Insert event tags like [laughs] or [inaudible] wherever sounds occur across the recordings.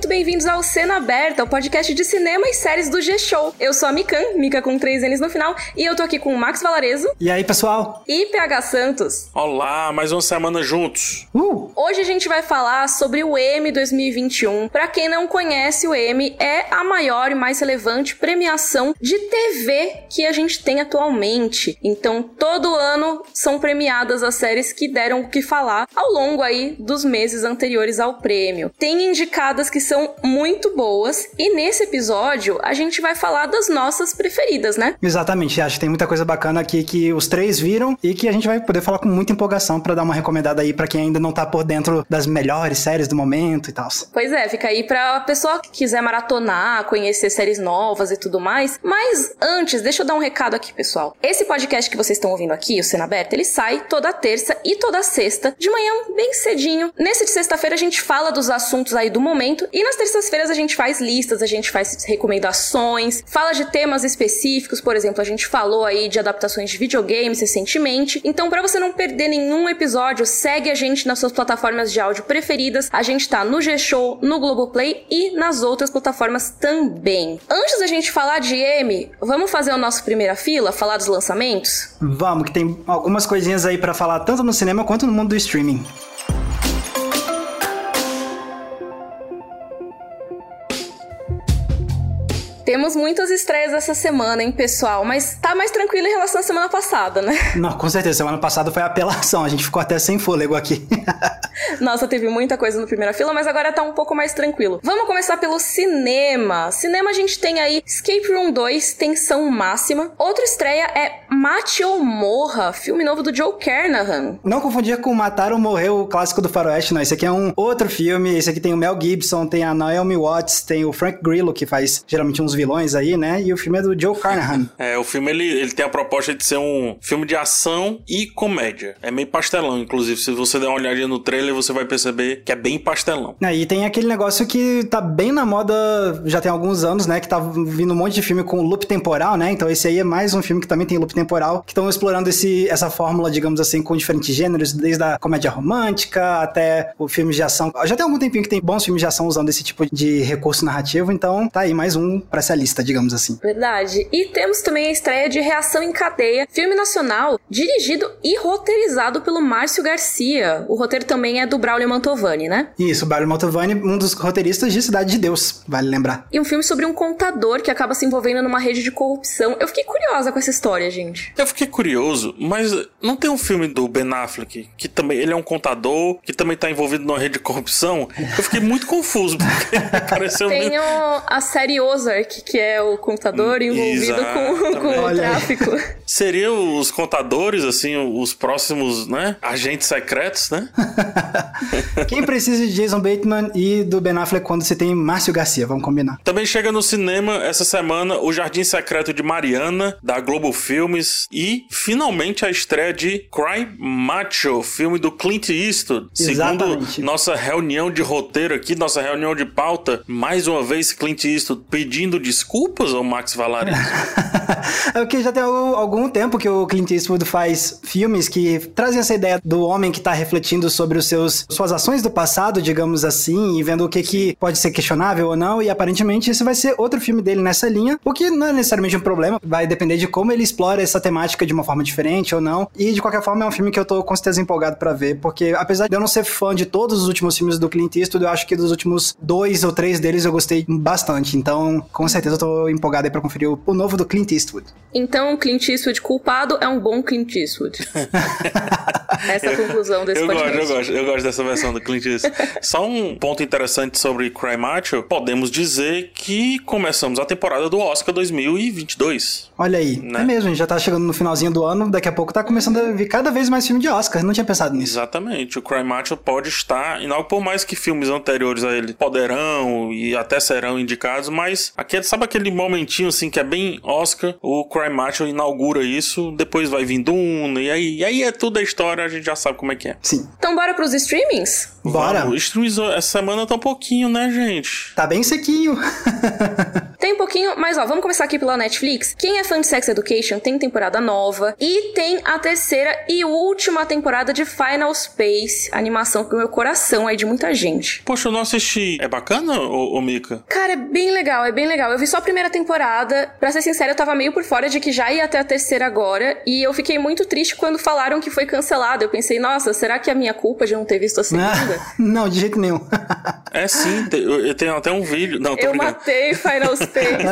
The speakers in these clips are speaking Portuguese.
Muito bem-vindos ao Cena Aberta, o podcast de cinema e séries do G-Show. Eu sou a Mikan, Mika com três N's no final, e eu tô aqui com o Max Valarezo. E aí, pessoal? E PH Santos. Olá, mais uma semana juntos. Uh! Hoje a gente vai falar sobre o M 2021. Para quem não conhece, o M é a maior e mais relevante premiação de TV que a gente tem atualmente. Então, todo ano são premiadas as séries que deram o que falar ao longo aí dos meses anteriores ao prêmio. Tem indicadas que são muito boas e nesse episódio a gente vai falar das nossas preferidas, né? Exatamente. Acho que tem muita coisa bacana aqui que os três viram e que a gente vai poder falar com muita empolgação para dar uma recomendada aí para quem ainda não tá por dentro das melhores séries do momento e tal. Pois é, fica aí pra pessoa que quiser maratonar, conhecer séries novas e tudo mais. Mas antes, deixa eu dar um recado aqui, pessoal. Esse podcast que vocês estão ouvindo aqui, o Cena Aberta, ele sai toda terça e toda sexta, de manhã, bem cedinho. Nesse de sexta-feira a gente fala dos assuntos aí do momento e nas terças-feiras a gente faz listas, a gente faz recomendações, fala de temas específicos, por exemplo, a gente falou aí de adaptações de videogames recentemente. Então, para você não perder nenhum episódio, segue a gente nas suas plataformas de áudio preferidas. A gente tá no G-Show, no Globoplay e nas outras plataformas também. Antes da gente falar de M, vamos fazer o nosso primeira fila, falar dos lançamentos? Vamos, que tem algumas coisinhas aí para falar tanto no cinema quanto no mundo do streaming. Temos muitas estreias essa semana, hein, pessoal? Mas tá mais tranquilo em relação à semana passada, né? [laughs] Não, com certeza. Semana passada foi apelação. A gente ficou até sem fôlego aqui. [laughs] Nossa, teve muita coisa no primeira fila, mas agora tá um pouco mais tranquilo. Vamos começar pelo cinema. Cinema a gente tem aí Escape Room 2, Tensão Máxima. Outra estreia é Mate ou Morra, filme novo do Joe Kernahan. Não confundir com Matar ou Morrer, o clássico do faroeste, não. Esse aqui é um outro filme. Esse aqui tem o Mel Gibson, tem a Naomi Watts, tem o Frank Grillo, que faz geralmente uns vilões aí, né? E o filme é do Joe Carnahan. [laughs] É, o filme ele, ele tem a proposta de ser um filme de ação e comédia. É meio pastelão, inclusive. Se você der uma olhadinha no trailer, você vai perceber que é bem pastelão. É, e tem aquele negócio que tá bem na moda já tem alguns anos, né? Que tá vindo um monte de filme com loop temporal, né? Então esse aí é mais um filme que também tem loop temporal, que estão explorando esse, essa fórmula, digamos assim, com diferentes gêneros, desde a comédia romântica até o filme de ação. Já tem algum tempinho que tem bons filmes de ação usando esse tipo de recurso narrativo, então tá aí mais um pra essa lista, digamos assim. Verdade. E temos também a estreia de Reação em Cadeia, filme nacional, dirigido e roteirizado pelo Márcio Garcia. O roteiro também é do Braulio Mantovani, né? Isso, Braulio Mantovani, um dos roteiristas de Cidade de Deus, vale lembrar. E um filme sobre um contador que acaba se envolvendo numa rede de corrupção. Eu fiquei curiosa com essa história, gente. Eu fiquei curioso, mas não tem um filme do Ben Affleck que também ele é um contador que também tá envolvido numa rede de corrupção? Eu fiquei muito confuso porque [laughs] pareceu Tem muito... o, a série Ozark, que é o contador envolvido com, com o tráfico. Seriam os contadores, assim, os próximos, né? Agentes secretos, né? [laughs] Quem precisa de Jason Bateman e do Ben Affleck quando você tem Márcio Garcia? Vamos combinar. Também chega no cinema essa semana O Jardim Secreto de Mariana, da Globo Filmes. E, finalmente, a estreia de Cry Macho, filme do Clint Eastwood. Exatamente. Segundo nossa reunião de roteiro aqui, nossa reunião de pauta, mais uma vez Clint Eastwood pedindo desculpas ao Max Valares. [laughs] é porque já tem algum, algum tempo que o Clint Eastwood faz filmes que trazem essa ideia do homem que tá refletindo sobre os seus suas ações do passado, digamos assim, e vendo o que, que pode ser questionável ou não, e aparentemente esse vai ser outro filme dele nessa linha, o que não é necessariamente um problema, vai depender de como ele explora essa temática de uma forma diferente ou não, e de qualquer forma é um filme que eu tô com certeza empolgado pra ver, porque apesar de eu não ser fã de todos os últimos filmes do Clint Eastwood, eu acho que dos últimos dois ou três deles eu gostei bastante, então com certeza eu tô empolgado aí pra conferir o, o novo do Clint Eastwood. Então, Clint Eastwood culpado é um bom Clint Eastwood. [laughs] Essa é a conclusão desse Eu gosto, podcast. eu gosto, eu gosto dessa versão do Clint Eastwood. Só um ponto interessante sobre Cry Macho, podemos dizer que começamos a temporada do Oscar 2022. Olha aí, Né? é mesmo, a gente já tá chegando no finalzinho do ano, daqui a pouco tá começando a vir cada vez mais filme de Oscar, não tinha pensado nisso. Exatamente, o Cry Macho pode estar, algo por mais que filmes anteriores a ele poderão e até serão indicados, mas aqui, sabe aquele momentinho assim que é bem Oscar, o Cry Macho inaugura isso, depois vai vir Duna, e aí, e aí é tudo a história, a gente já sabe como é que é. Sim. Então, bora pros streamings? Bora. Vamos, Streams essa semana tá um pouquinho, né, gente? Tá bem sequinho. Tem um pouquinho, mas ó, vamos começar aqui pela Netflix. Quem é fã de Sex Education tem temporada nova e tem a terceira e última temporada de Final Space, animação pro meu coração aí de muita gente. Poxa, eu não assisti. É bacana, ô, ô Mika? Cara, é bem legal, é bem legal. Eu vi só a primeira temporada. Pra ser sincera, eu tava meio por fora de que já ia até a terceira agora. E eu fiquei muito triste quando falaram que foi cancelado. Eu pensei, nossa, será que é a minha culpa de não ter visto a [laughs] segunda? não, de jeito nenhum. [laughs] é sim, eu tenho até um vídeo. Não, tô Eu brincando. matei Final Space.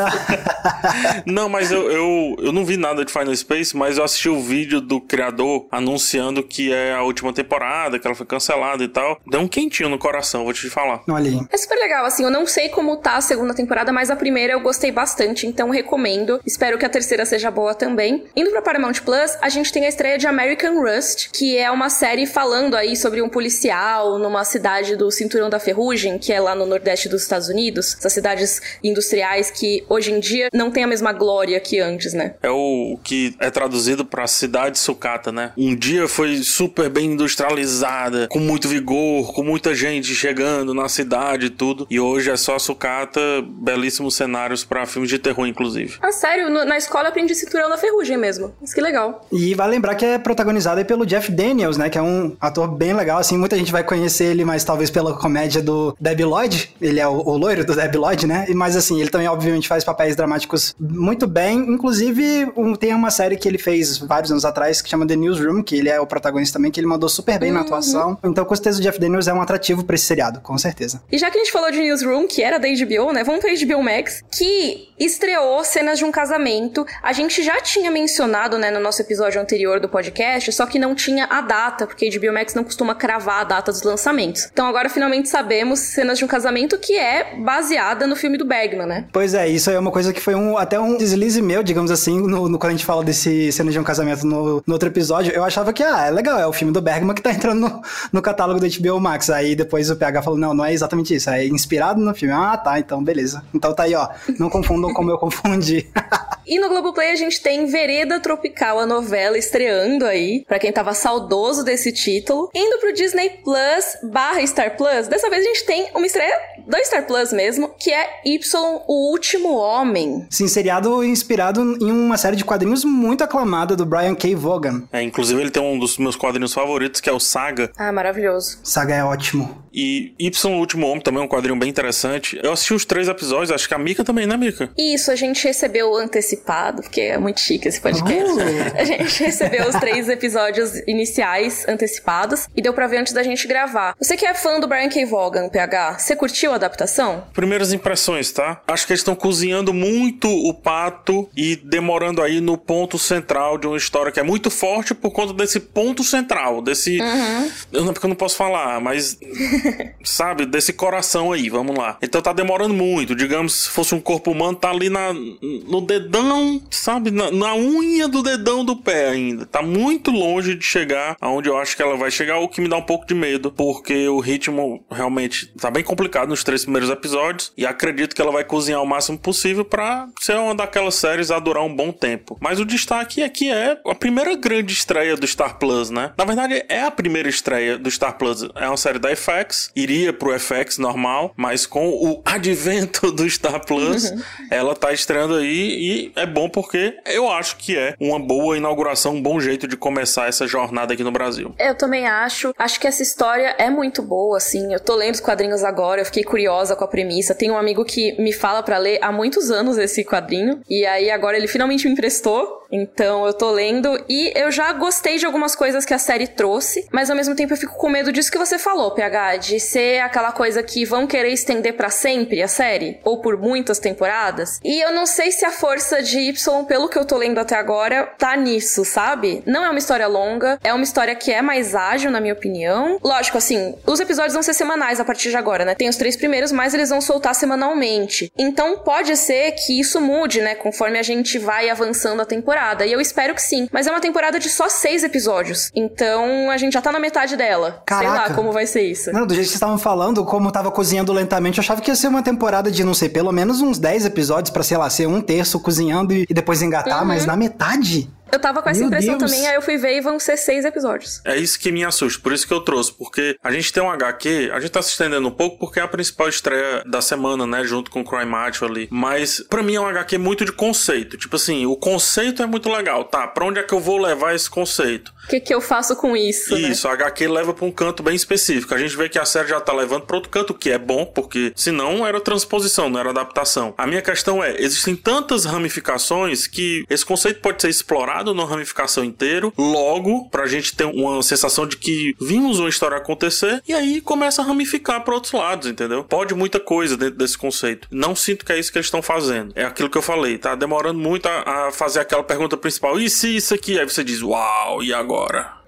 [laughs] não, mas eu, eu, eu não vi nada de Final Space, mas eu assisti o vídeo do criador anunciando que é a última temporada, que ela foi cancelada e tal. Deu um quentinho no coração, vou te falar. Olha aí. É super legal, assim, eu não sei como tá a segunda temporada, mas a primeira eu gostei bastante, então recomendo. Espero que a terceira seja boa também. Indo pra Paramount Plus, a gente tem a estreia de American Rust, que é uma série falando aí sobre um policial numa cidade do Cinturão da Ferrugem, que é lá no nordeste dos Estados Unidos. Essas cidades industriais que hoje em dia não tem a mesma glória que antes, né? É o que é traduzido pra cidade sucata, né? Um dia foi super bem industrializada, com muito vigor, com muita gente chegando na cidade e tudo. E hoje é só sucata, belíssimos cenários para filmes de terror, inclusive. Ah, sério? No, na escola eu aprendi Cinturão da Ferrugem mesmo. Mas que legal. E vale lembrar que é protagonizada pelo Jeff Daniels, né? Que é um ator bem legal, assim. Muita gente vai conhecer ele, mas talvez pela comédia do Debbie Lloyd. Ele é o, o loiro do Debbie Lloyd, né? Mas assim, ele também, obviamente, faz papéis dramáticos muito bem. Inclusive, um, tem uma série que ele fez vários anos atrás que chama The Newsroom, que ele é o protagonista também, que ele mandou super bem uhum. na atuação. Então, com certeza, o Jeff Daniels é um atrativo pra esse seriado, com certeza. E já que a gente falou de Newsroom, que era da HBO, né? Vamos pra HBO Max, que estreou cenas de um casamento. A gente já tinha mencionado, né, no nosso episódio anterior do podcast, só que não tinha a data, porque a HBO Max não costuma cravar a data dos lançamentos. Então agora finalmente sabemos cenas de um casamento que é baseada no filme do Bergman, né? Pois é, isso aí é uma coisa que foi um, até um deslize meu, digamos assim, no, no quando a gente fala desse cenas de um casamento no, no, outro episódio. Eu achava que, ah, é legal, é o filme do Bergman que tá [laughs] entrando no, no catálogo do HBO Max. Aí depois o PH falou, não, não é exatamente isso, é inspirado no filme. Ah, tá, então beleza. Então tá aí, ó, não confundam como eu confundi. [laughs] e no Globoplay a gente tem Vereda Tropical, a novela estreando aí, para quem tava saudoso desse título. Indo pro Disney Plus barra Star Plus, dessa vez a gente tem uma estreia do Star Plus mesmo, que é Y, o Último Homem. Sim, seriado inspirado em uma série de quadrinhos muito aclamada do Brian K. Vaughan. É, inclusive ele tem um dos meus quadrinhos favoritos, que é o Saga. Ah, maravilhoso. Saga é ótimo. E Y, o Último Homem, também é um quadrinho bem interessante. Eu assisti os três episódios, acho que a Mika também, né, Mika? Isso, a gente recebeu antecipado, porque é muito chique esse podcast. Oh. [laughs] A gente recebeu os três episódios iniciais antecipados e deu pra ver antes da gente gravar. Você que é fã do Brian K. Vaughan, PH, você curtiu a adaptação? Primeiras impressões, tá? Acho que eles estão cozinhando muito o pato e demorando aí no ponto central de uma história que é muito forte por conta desse ponto central, desse... Uhum. Eu não, porque eu não posso falar, mas... [laughs] sabe? Desse coração aí, vamos lá. Então tá demorando muito. Digamos, se fosse um corpo humano, tá ali na, no dedão, sabe? Na, na unha do dedão do pé ainda. Tá muito longe de chegar aonde eu acho que ela vai chegar, o que me dá um pouco de medo, porque o ritmo realmente tá bem complicado nos três primeiros episódios e acredito que ela vai cozinhar o máximo possível para ser uma daquelas séries a durar um bom tempo. Mas o destaque é que é a primeira grande estreia do Star Plus, né? Na verdade, é a primeira estreia do Star Plus. É uma série da FX, iria pro FX normal, mas com o [laughs] advento do Star Plus, uhum. ela tá estreando aí e é bom porque eu acho que é uma boa inauguração, um bom jeito de começar essa jornada aqui no Brasil. Eu também acho. Acho que essa história é muito boa, assim. Eu tô lendo os quadrinhos agora, eu fiquei curiosa com a premissa. Tem um amigo que me fala para ler há muitos anos esse quadrinho, e aí agora ele finalmente me emprestou. Então eu tô lendo e eu já gostei de algumas coisas que a série trouxe, mas ao mesmo tempo eu fico com medo disso que você falou, PH, de ser aquela coisa que vão querer estender para sempre a série, ou por muitas temporadas. E eu não sei se a força de Y, pelo que eu tô lendo até agora, tá nisso, sabe? Não é uma história longa, é uma história que é mais ágil, na minha opinião. Lógico, assim, os episódios vão ser semanais a partir de agora, né? Tem os três primeiros, mas eles vão soltar semanalmente. Então pode ser que isso mude, né? Conforme a gente vai avançando a temporada. E eu espero que sim. Mas é uma temporada de só seis episódios. Então a gente já tá na metade dela. Caraca. Sei lá como vai ser isso. Não, do jeito que vocês estavam falando, como tava cozinhando lentamente, eu achava que ia ser uma temporada de, não sei, pelo menos uns 10 episódios para sei lá, ser um terço cozinhando e, depois engatar, uhum. mas na metade. Eu tava com essa Meu impressão Deus. também, aí eu fui ver e vão ser seis episódios. É isso que me assusta, por isso que eu trouxe, porque a gente tem um HQ, a gente tá se estendendo um pouco porque é a principal estreia da semana, né, junto com o Cry Macho ali, mas pra mim é um HQ muito de conceito, tipo assim, o conceito é muito legal, tá, pra onde é que eu vou levar esse conceito? O que, que eu faço com isso? né? Isso, a HQ leva pra um canto bem específico. A gente vê que a série já tá levando pra outro canto, que é bom, porque senão era transposição, não era adaptação. A minha questão é, existem tantas ramificações que esse conceito pode ser explorado numa ramificação inteiro, logo, pra gente ter uma sensação de que vimos uma história acontecer, e aí começa a ramificar pra outros lados, entendeu? Pode muita coisa dentro desse conceito. Não sinto que é isso que eles estão fazendo. É aquilo que eu falei, tá demorando muito a, a fazer aquela pergunta principal. E se isso aqui? Aí você diz, uau, e agora?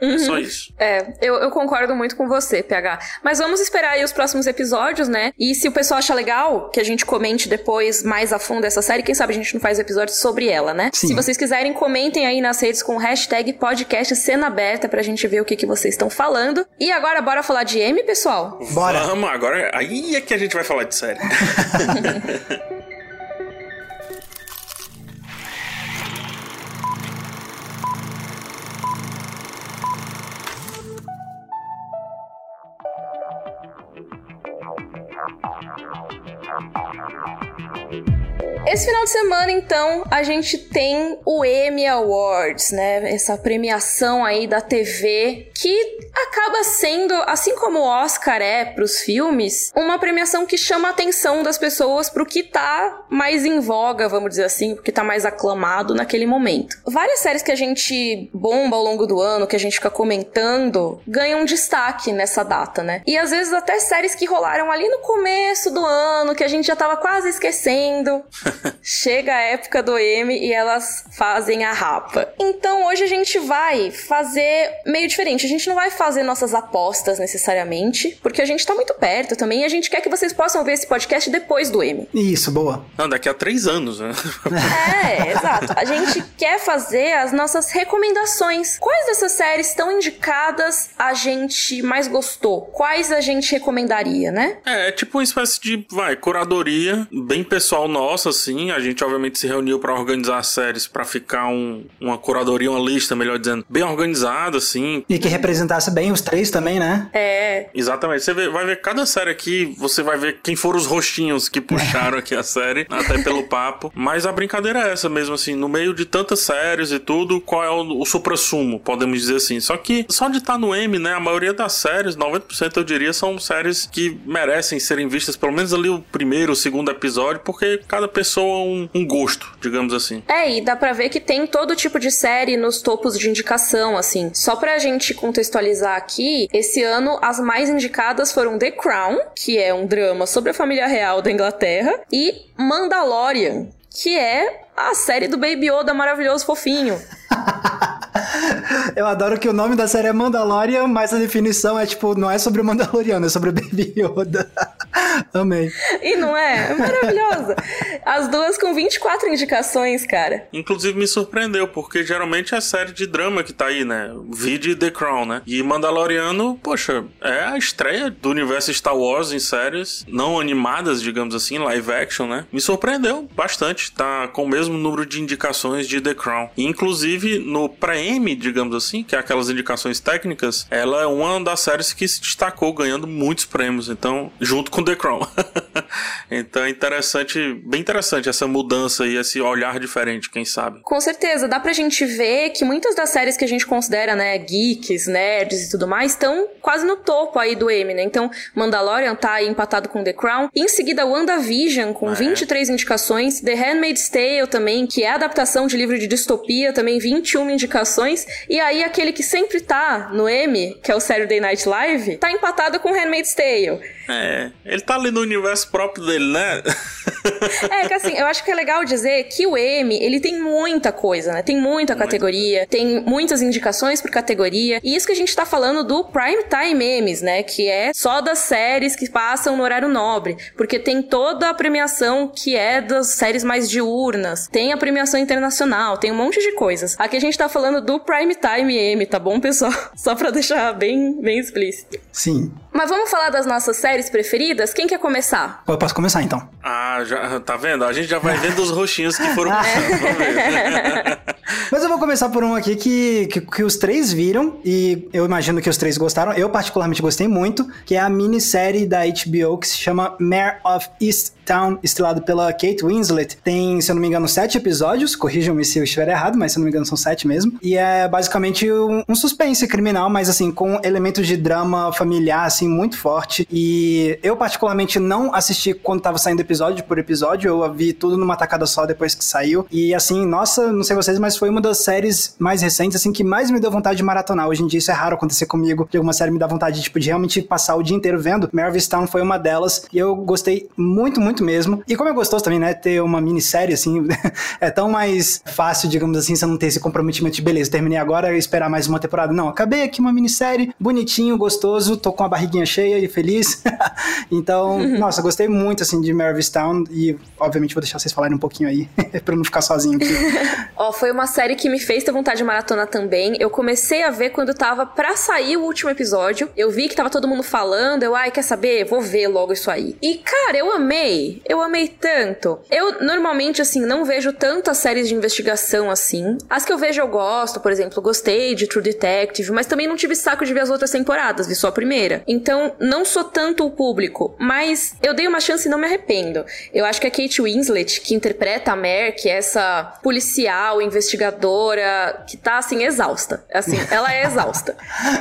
É só isso. É, eu, eu concordo muito com você, PH. Mas vamos esperar aí os próximos episódios, né? E se o pessoal achar legal, que a gente comente depois mais a fundo essa série, quem sabe a gente não faz episódio sobre ela, né? Sim. Se vocês quiserem, comentem aí nas redes com o hashtag podcast cena aberta pra gente ver o que, que vocês estão falando. E agora, bora falar de M, pessoal? Bora. Vamos, agora aí é que a gente vai falar de série. [laughs] Esse final de semana, então, a gente tem o Emmy Awards, né? Essa premiação aí da TV que acaba sendo, assim como o Oscar é pros filmes, uma premiação que chama a atenção das pessoas pro que tá mais em voga, vamos dizer assim, porque tá mais aclamado naquele momento. Várias séries que a gente bomba ao longo do ano, que a gente fica comentando, ganham destaque nessa data, né? E às vezes até séries que rolaram ali no começo do ano, que a gente já tava quase esquecendo. [laughs] Chega a época do M e elas fazem a rapa. Então hoje a gente vai fazer meio diferente. A gente não vai fazer nossas apostas necessariamente, porque a gente tá muito perto também e a gente quer que vocês possam ver esse podcast depois do M. Isso, boa. Não, daqui a três anos, né? [laughs] É, exato. A gente quer fazer as nossas recomendações. Quais dessas séries estão indicadas a gente mais gostou? Quais a gente recomendaria, né? É, é tipo uma espécie de, vai, curadoria bem pessoal nossa, assim. A gente, obviamente, se reuniu pra organizar as séries pra ficar um, uma curadoria, uma lista, melhor dizendo, bem organizada, assim. E que representasse bem os três também, né? É, Exatamente. Você vai ver cada série aqui, você vai ver quem foram os rostinhos que puxaram aqui a série, [laughs] até pelo papo. Mas a brincadeira é essa mesmo, assim, no meio de tantas séries e tudo, qual é o, o supra-sumo, podemos dizer assim. Só que só de estar no M, né, a maioria das séries, 90% eu diria, são séries que merecem serem vistas, pelo menos ali o primeiro, o segundo episódio, porque cada pessoa um, um gosto, digamos assim. É, e dá pra ver que tem todo tipo de série nos topos de indicação, assim. Só pra gente contextualizar aqui, esse ano as mais indicadas foram The Crown, que é um drama sobre a família real da Inglaterra, e Mandalorian, que é a série do Baby Yoda maravilhoso fofinho. [laughs] Eu adoro que o nome da série é Mandalorian, mas a definição é tipo, não é sobre o Mandaloriano, é sobre o Baby Yoda. [laughs] Amei. E não é? É maravilhosa. As duas com 24 indicações, cara. Inclusive me surpreendeu, porque geralmente é série de drama que tá aí, né? Vide The Crown, né? E Mandaloriano, poxa, é a estreia do universo Star Wars em séries não animadas, digamos assim, live action, né? Me surpreendeu bastante. Tá com o mesmo número de indicações de The Crown. Inclusive, no pré-M, digamos assim, que é aquelas indicações técnicas, ela é uma das séries que se destacou ganhando muitos prêmios. Então, junto com The Crown. [laughs] então é interessante, bem interessante essa mudança e esse olhar diferente, quem sabe. Com certeza, dá pra gente ver que muitas das séries que a gente considera, né, geeks, nerds e tudo mais, estão quase no topo aí do M, né? Então, Mandalorian tá aí empatado com The Crown. Em seguida, WandaVision, com É. 23 indicações. The Handmaid's Tale também, que é a adaptação de livro de distopia, também 21 indicações. E aí, aquele que sempre tá no M, que é o Saturday Night Live, tá empatado com Handmaid's Tale. É, ele tá ali no universo próprio dele, né? [laughs] É, que assim, eu acho que é legal dizer que o M, ele tem muita coisa, né? Tem muita categoria, tem muitas indicações por categoria. E isso que a gente tá falando do Prime Time Emmys, né? Que é só das séries que passam no horário nobre. Porque tem toda a premiação que é das séries mais diurnas. Tem a premiação internacional, tem um monte de coisas. Aqui a gente tá falando do Prime Time Emmy, tá bom, pessoal? [laughs] Só pra deixar bem, bem explícito. Sim. Mas vamos falar das nossas séries preferidas? Quem quer começar? Eu posso começar então. Ah, já, tá vendo? A gente já vai vendo os roxinhos que foram [laughs] puxando. [laughs] Mas eu vou começar por um aqui que, que, que, os três viram, e eu imagino que os três gostaram. Eu, particularmente, gostei muito, que é a minissérie da HBO que se chama Mare of East Town, estrelado pela Kate Winslet. Tem, se eu não me engano, sete episódios. Corrijam-me se eu estiver errado, mas se eu não me engano, são sete mesmo. E é basicamente um, um suspense criminal, mas assim, com elementos de drama familiar, assim, muito forte. E eu, particularmente, não assisti quando tava saindo episódio por episódio. Eu vi tudo numa tacada só depois que saiu. E assim, nossa, não sei vocês, mas foi uma das séries mais recentes, assim, que mais me deu vontade de maratonar. Hoje em dia isso é raro acontecer comigo, de alguma série me dá vontade, tipo, de realmente passar o dia inteiro vendo. Mare Town foi uma delas. E eu gostei muito, muito mesmo. E como é gostoso também, né, ter uma minissérie, assim, [laughs] é tão mais fácil, digamos assim, você não ter esse comprometimento de beleza, terminei agora esperar mais uma temporada. Não, acabei aqui uma minissérie, bonitinho, gostoso, tô com a barriguinha cheia e feliz. [laughs] então, nossa, gostei muito, assim, de Town e, obviamente, vou deixar vocês falarem um pouquinho aí, [laughs] pra não ficar sozinho aqui. [laughs] Ó, oh, foi uma série que me fez ter vontade de maratona também. Eu comecei a ver quando tava pra sair o último episódio. Eu vi que tava todo mundo falando, eu, ai, quer saber? Vou ver logo isso aí. E, cara, eu amei. Eu amei tanto. Eu, normalmente, assim, não vejo tantas séries de investigação assim. As que eu vejo eu gosto, por exemplo, gostei de True Detective, mas também não tive saco de ver as outras temporadas, vi só a primeira. Então, não sou tanto o público, mas eu dei uma chance e não me arrependo. Eu acho que a Kate Winslet, que interpreta a Mer, que é essa policial, investigadora, que tá, assim, exausta. Assim, [laughs] ela é exausta.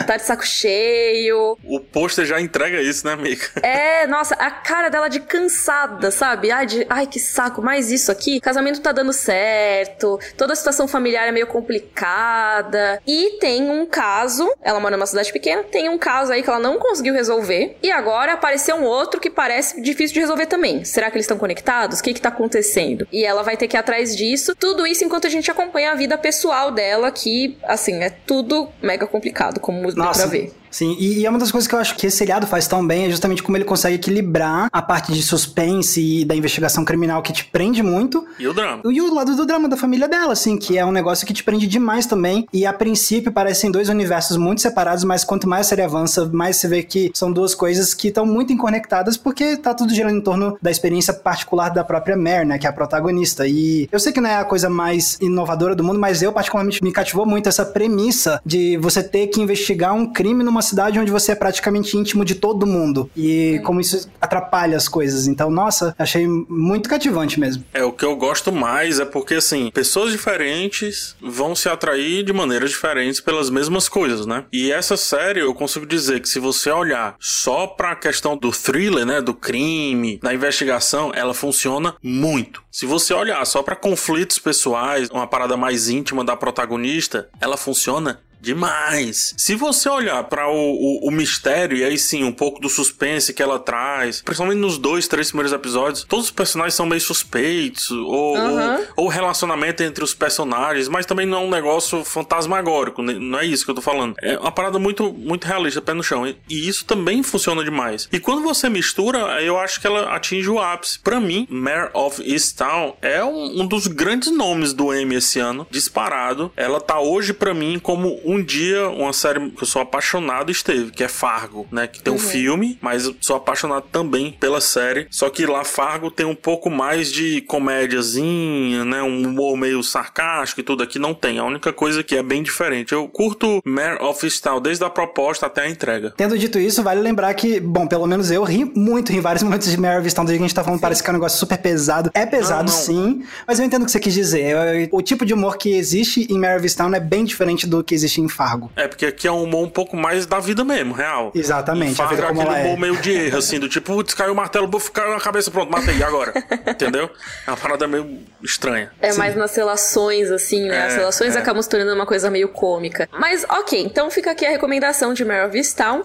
tá de saco cheio. O pôster já entrega isso, né, amiga? É, nossa, a cara dela de cansada, sabe? Ai, de, ai, que saco, mais isso aqui. Casamento tá dando certo, toda a situação familiar é meio complicada. E tem um caso, ela mora numa cidade pequena, tem um caso aí que ela não conseguiu resolver. E agora apareceu um outro que parece difícil de resolver também. Será que eles estão conectados? O que que tá acontecendo? E ela vai ter que ir atrás disso. Tudo isso enquanto a gente acompanha a vida pessoal dela, que, assim, é tudo mega complicado, como dá pra ver. Sim, e, e é uma das coisas que eu acho que esse seriado faz tão bem é justamente como ele consegue equilibrar a parte de suspense e da investigação criminal que te prende muito. E o drama. E o lado do drama da família dela, assim, que é um negócio que te prende demais também. E a princípio parecem dois universos muito separados, mas quanto mais a série avança, mais você vê que são duas coisas que estão muito conectadas, porque tá tudo girando em torno da experiência particular da própria Mare, né, que é a protagonista. E eu sei que não é a coisa mais inovadora do mundo, mas eu particularmente me cativou muito essa premissa de você ter que investigar um crime numa uma cidade onde você é praticamente íntimo de todo mundo. E como isso atrapalha as coisas. Então, nossa, achei muito cativante mesmo. É, o que eu gosto mais é porque, assim, pessoas diferentes vão se atrair de maneiras diferentes pelas mesmas coisas, né? E essa série, eu consigo dizer que se você olhar só pra questão do thriller, né? Do crime, da investigação, ela funciona muito. Se você olhar só para conflitos pessoais, uma parada mais íntima da protagonista, ela funciona demais. Se você olhar para o, o, o, mistério e aí sim um pouco do suspense que ela traz, principalmente nos dois, três primeiros episódios, todos os personagens são meio suspeitos ou, uhum. ou, relacionamento entre os personagens, mas também não é um negócio fantasmagórico, né? não é isso que eu tô falando. É uma parada muito muito realista, pé no chão. E, e isso também funciona demais. E quando você mistura, eu acho que ela atinge o ápice. Para mim, Mare of Easttown é um, um dos grandes nomes do Emmy esse ano, disparado. Ela tá hoje para mim como um dia uma série que eu sou apaixonado esteve, que é Fargo, né? Que tem uhum. um filme, mas eu sou apaixonado também pela série. Só que lá Fargo tem um pouco mais de comédiazinha, né? Um humor meio sarcástico e tudo aqui não tem. A única coisa que é bem diferente. Eu curto Mare of Style desde a proposta até a entrega. Tendo dito isso, vale lembrar que, bom, pelo menos eu ri muito em vários [laughs] momentos de Mare of Style, do que a gente tá falando, sim. parece que é um negócio super pesado. É pesado, não, não. sim, mas eu entendo o que você quis dizer. O tipo de humor que existe em Mare of Style é bem diferente do que existe em Fargo. É, porque aqui é um humor um pouco mais da vida mesmo, real. Exatamente. Em Fargo é aquele humor é. meio de erro, assim, do tipo, putz, caiu o martelo, buf, caiu na cabeça, pronto, matei, agora? [laughs] Entendeu? É uma parada meio estranha. É Sim. mais nas relações, assim, né? É, As relações é. acabam se tornando uma coisa meio cômica. Mas, ok, então fica aqui a recomendação de Mare of.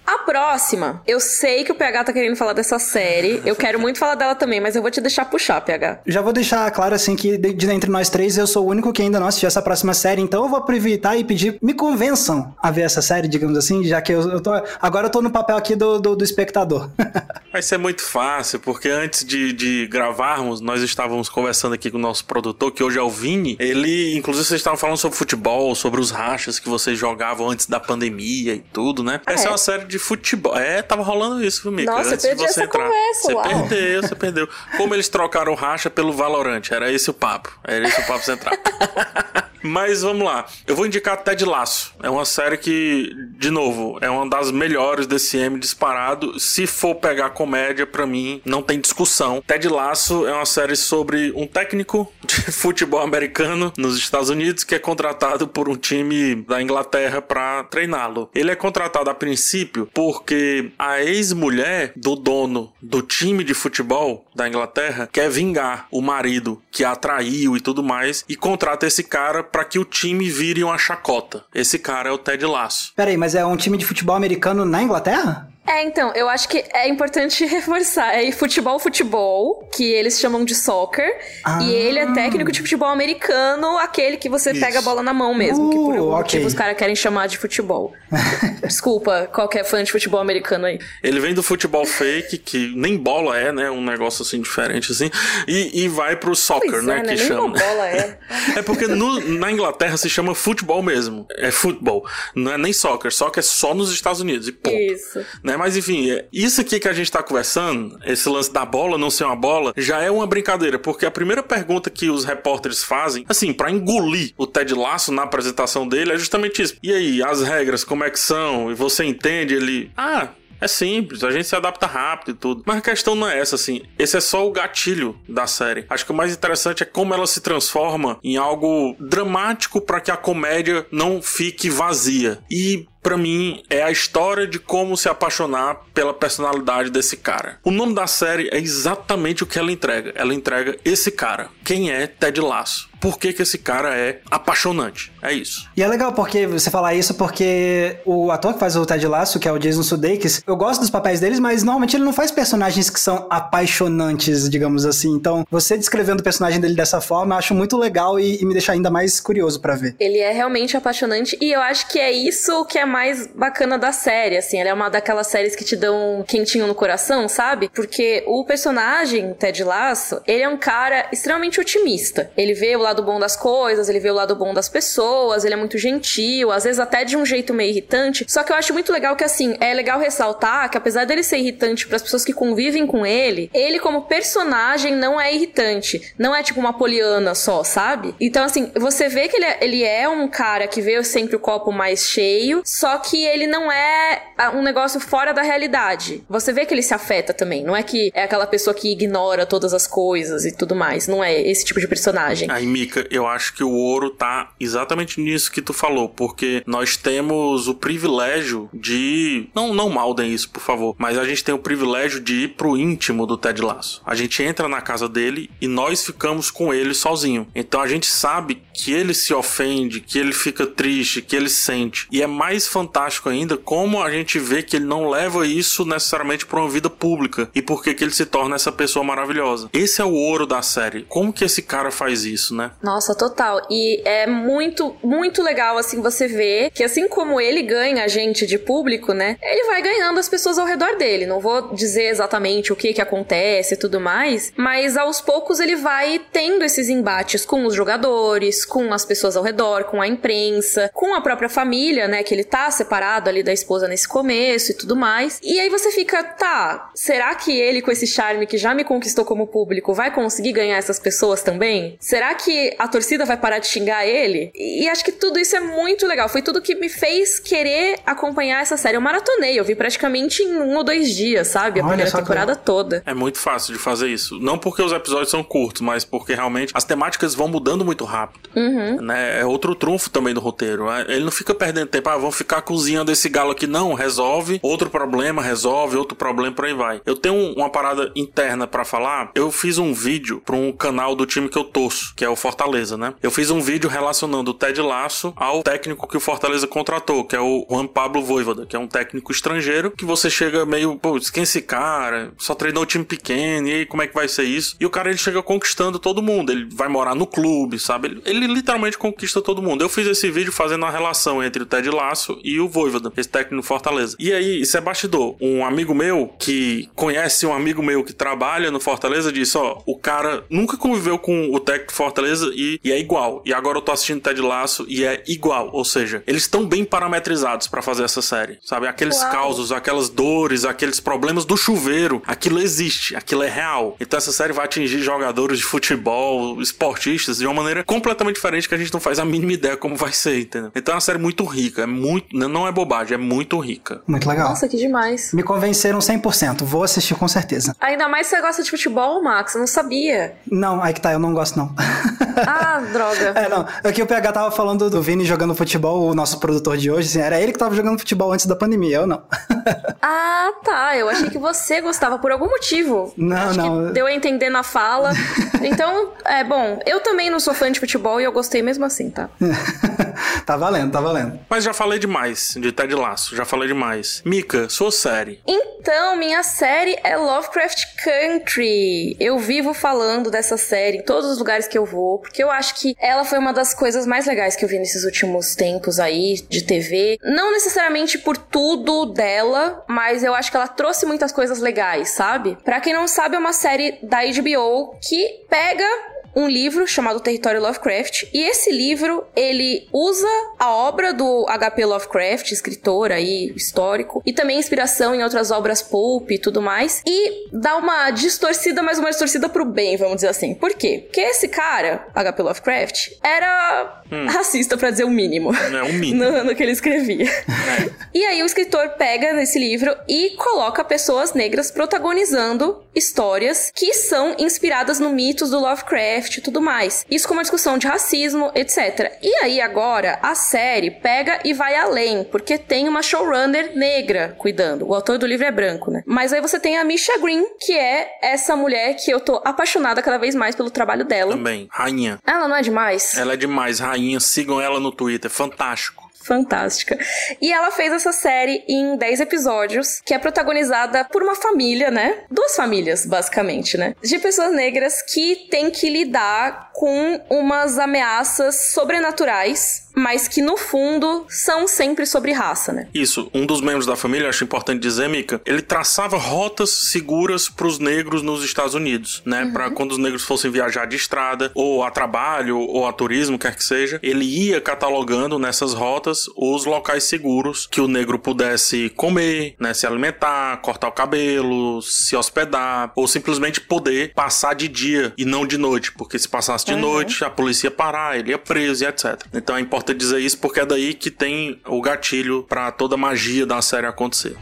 A próxima, eu sei que o PH tá querendo falar dessa série, eu quero muito falar dela também, mas eu vou te deixar puxar, PH. Já vou deixar claro, assim, que de, de entre nós três, eu sou o único que ainda não assistiu essa próxima série, então eu vou aproveitar e pedir, me convença convençam a ver essa série, digamos assim, já que eu, eu tô. Agora eu tô no papel aqui do, do, do espectador. [laughs] Vai ser muito fácil, porque antes de, de gravarmos, nós estávamos conversando aqui com o nosso produtor, que hoje é o Vini. Ele, inclusive, vocês estavam falando sobre futebol, sobre os rachas que vocês jogavam antes da pandemia e tudo, né? Ah, essa é. é uma série de futebol. É, tava rolando isso, Mica. Nossa, antes perdi de você essa entrar. Conversa, você uau. perdeu, você perdeu. Como eles trocaram racha pelo Valorante, era esse o papo. Era esse o papo central. [laughs] Mas vamos lá. Eu vou indicar Ted Laço. É uma série que, de novo, é uma das melhores desse M disparado. Se for pegar comédia, para mim, não tem discussão. Ted Laço é uma série sobre um técnico [laughs] de futebol americano nos Estados Unidos que é contratado por um time da Inglaterra para treiná-lo. Ele é contratado a princípio porque a ex-mulher do dono do time de futebol da Inglaterra quer vingar o marido que a atraiu e tudo mais e contrata esse cara para que o time vire uma chacota. Esse cara é o Ted Lasso. Peraí, mas é um time de futebol americano na Inglaterra? É, então, eu acho que é importante [laughs] reforçar. É futebol, futebol, que eles chamam de soccer. Ah. E ele é técnico de futebol americano, aquele que você Isso. pega a bola na mão mesmo. Uh, que por algum uh, okay. motivo os caras querem chamar de futebol. [laughs] Desculpa, qualquer fã de futebol americano aí. Ele vem do futebol fake, que nem bola é, né? Um negócio assim diferente, assim. E, e vai pro soccer, pois né? É, né? que nem chama. bola é. [laughs] é porque no, na Inglaterra se chama futebol mesmo. É futebol. Não é nem soccer. Soccer é só nos Estados Unidos. E ponto. Isso. Né? Né? Mas enfim, é, isso aqui que a gente tá conversando, esse lance da bola não ser uma bola, já é uma brincadeira, porque a primeira pergunta que os repórteres fazem, assim, para engolir o Ted Lasso na apresentação dele, é justamente isso. E aí, as regras, como é que são? E você entende? Ele, ah, é simples, a gente se adapta rápido e tudo. Mas a questão não é essa, assim. Esse é só o gatilho da série. Acho que o mais interessante é como ela se transforma em algo dramático para que a comédia não fique vazia. E para mim, é a história de como se apaixonar pela personalidade desse cara. O nome da série é exatamente o que ela entrega. Ela entrega esse cara. Quem é Ted Lasso? Por que, que esse cara é apaixonante? É isso. E é legal porque você falar isso porque o ator que faz o Ted Lasso, que é o Jason Sudeikis, eu gosto dos papéis deles, mas normalmente ele não faz personagens que são apaixonantes, digamos assim. Então, você descrevendo o personagem dele dessa forma, eu acho muito legal e, e me deixa ainda mais curioso para ver. Ele é realmente apaixonante e eu acho que é isso que é mais bacana da série, assim. Ela é uma daquelas séries que te dão um quentinho no coração, sabe? Porque o personagem, Ted Lasso, ele é um cara extremamente otimista. Ele vê o lado bom das coisas, ele vê o lado bom das pessoas, ele é muito gentil, às vezes até de um jeito meio irritante. Só que eu acho muito legal que, assim, é legal ressaltar que apesar dele ser irritante para as pessoas que convivem com ele, ele como personagem não é irritante. Não é tipo uma poliana só, sabe? Então, assim, você vê que ele é, ele é um cara que vê sempre o copo mais cheio, só que ele não é ah, um negócio fora da realidade. Você vê que ele se afeta também. Não é que é aquela pessoa que ignora todas as coisas e tudo mais. Não é esse tipo de personagem. Mika, eu acho que o ouro tá exatamente nisso que tu falou, porque nós temos o privilégio de. Não, não maldem isso, por favor. Mas a gente tem o privilégio de ir pro íntimo do Ted Lasso. A gente entra na casa dele e nós ficamos com ele sozinho. Então a gente sabe que ele se ofende, que ele fica triste, que ele sente. E é mais fantástico ainda como a gente vê que ele não leva isso necessariamente para uma vida pública e por que ele se torna essa pessoa maravilhosa. Esse é o ouro da série. Como que esse cara faz isso, né? Nossa, total. E é muito, muito legal assim você ver que assim como ele ganha a gente de público, né? Ele vai ganhando as pessoas ao redor dele. Não vou dizer exatamente o que que acontece e tudo mais, mas aos poucos ele vai tendo esses embates com os jogadores, com as pessoas ao redor, com a imprensa, com a própria família, né, que ele tá separado ali da esposa nesse começo e tudo mais. E aí você fica, tá, será que ele com esse charme que já me conquistou como público vai conseguir ganhar essas pessoas também? Será que a torcida vai parar de xingar ele? E acho que tudo isso é muito legal. Foi tudo que me fez querer acompanhar essa série. Eu maratonei, eu vi praticamente em um ou dois dias, sabe? A Olha primeira temporada que... toda. É muito fácil de fazer isso. Não porque os episódios são curtos, mas porque realmente as temáticas vão mudando muito rápido. Uhum. Né? É outro trunfo também do roteiro. Né? Ele não fica perdendo tempo. Ah, vamos ficar cozinhando esse galo aqui. Não, resolve. Outro problema, resolve. Outro problema, por aí vai. Eu tenho uma parada interna para falar. Eu fiz um vídeo para um canal do time que eu torço, que é o Fortaleza, né? Eu fiz um vídeo relacionando o Ted Laço ao técnico que o Fortaleza contratou, que é o Juan Pablo Voivoda, que é um técnico estrangeiro que você chega meio, pô, quem é esse cara? Só treinou um time pequeno, e aí como é que vai ser isso? E o cara ele chega conquistando todo mundo. Ele vai morar no clube, sabe? Ele, ele literalmente conquista todo mundo. Eu fiz esse vídeo fazendo a relação entre o Ted Lasso Lasso e o Voivoda, esse técnico no Fortaleza. E aí, isso é bastidor. Um amigo meu que conhece um amigo meu que trabalha no Fortaleza disse: Ó, o cara nunca conviveu com o técnico do Fortaleza e, e é igual. E agora eu tô assistindo Ted Lasso e é igual. Ou seja, eles estão bem parametrizados para fazer essa série. Sabe? Aqueles Uau. causos, aquelas dores, aqueles problemas do chuveiro, aquilo existe, aquilo é real. Então essa série vai atingir jogadores de futebol, esportistas, de uma maneira completamente diferente que a gente não faz a mínima ideia como vai ser, entendeu? Então é uma série muito rica, é muito, não é bobagem, é muito rica. Muito legal. Nossa, que demais. Me convenceram 100%, vou assistir com certeza. Ainda mais se você gosta de futebol, Max, eu não sabia. Não, aí que tá, eu não gosto não. [laughs] Ah, droga. É, não, aqui é o PH tava falando do Vini jogando futebol, o nosso produtor de hoje, assim, era ele que tava jogando futebol antes da pandemia, eu não. [laughs] ah, tá, eu achei que você gostava por algum motivo. Não, Acho não. deu a entender na fala. [laughs] então, é bom, eu também não sou fã de futebol e eu gostei mesmo assim, tá? [laughs] tá valendo, tá valendo. Mas já falei demais de Ted Laço, já falei demais. Mika, sua série. Então, minha série é Lovecraft Country. Eu vivo falando dessa série em todos os lugares que eu vou, porque eu acho que ela foi uma das coisas mais legais que eu vi nesses últimos tempos aí de TV. Não necessariamente por tudo dela, mas eu acho que ela trouxe muitas coisas legais, sabe? Para quem não sabe, é uma série da HBO que pega um livro chamado Território Lovecraft, e esse livro, ele usa a obra do HP Lovecraft, escritor aí, histórico, e também inspiração em outras obras pulp e tudo mais, e dá uma distorcida, mas uma distorcida pro bem, vamos dizer assim. Por quê? Porque esse cara, HP Lovecraft, era hum. racista, para dizer o mínimo. É, um mínimo. [laughs] No, no que ele escrevia. É. E aí o escritor pega nesse livro e coloca pessoas negras protagonizando histórias que são inspiradas no mitos do Lovecraft, e tudo mais. Isso com uma discussão de racismo, etc. E aí agora a série pega e vai além, porque tem uma showrunner negra cuidando. O autor do livro é branco, né? Mas aí você tem a Misha Green, que é essa mulher que eu tô apaixonada cada vez mais pelo trabalho dela. Também, rainha. Ela não é demais? Ela é demais, rainha. Sigam ela no Twitter, fantástico fantástica. E ela fez essa série em 10 episódios, que é protagonizada por uma família, né? Duas famílias, basicamente, né? De pessoas negras que têm que lidar com umas ameaças sobrenaturais mas que no fundo são sempre sobre raça, né? Isso. Um dos membros da família, acho importante dizer, Mika, ele traçava rotas seguras para os negros nos Estados Unidos, né? Uhum. Para quando os negros fossem viajar de estrada, ou a trabalho, ou a turismo, quer que seja, ele ia catalogando nessas rotas os locais seguros que o negro pudesse comer, né? Se alimentar, cortar o cabelo, se hospedar, ou simplesmente poder passar de dia e não de noite, porque se passasse de uhum. noite, a polícia ia parar, ele ia preso e etc. Então é importante importa dizer isso porque é daí que tem o gatilho para toda a magia da série acontecer.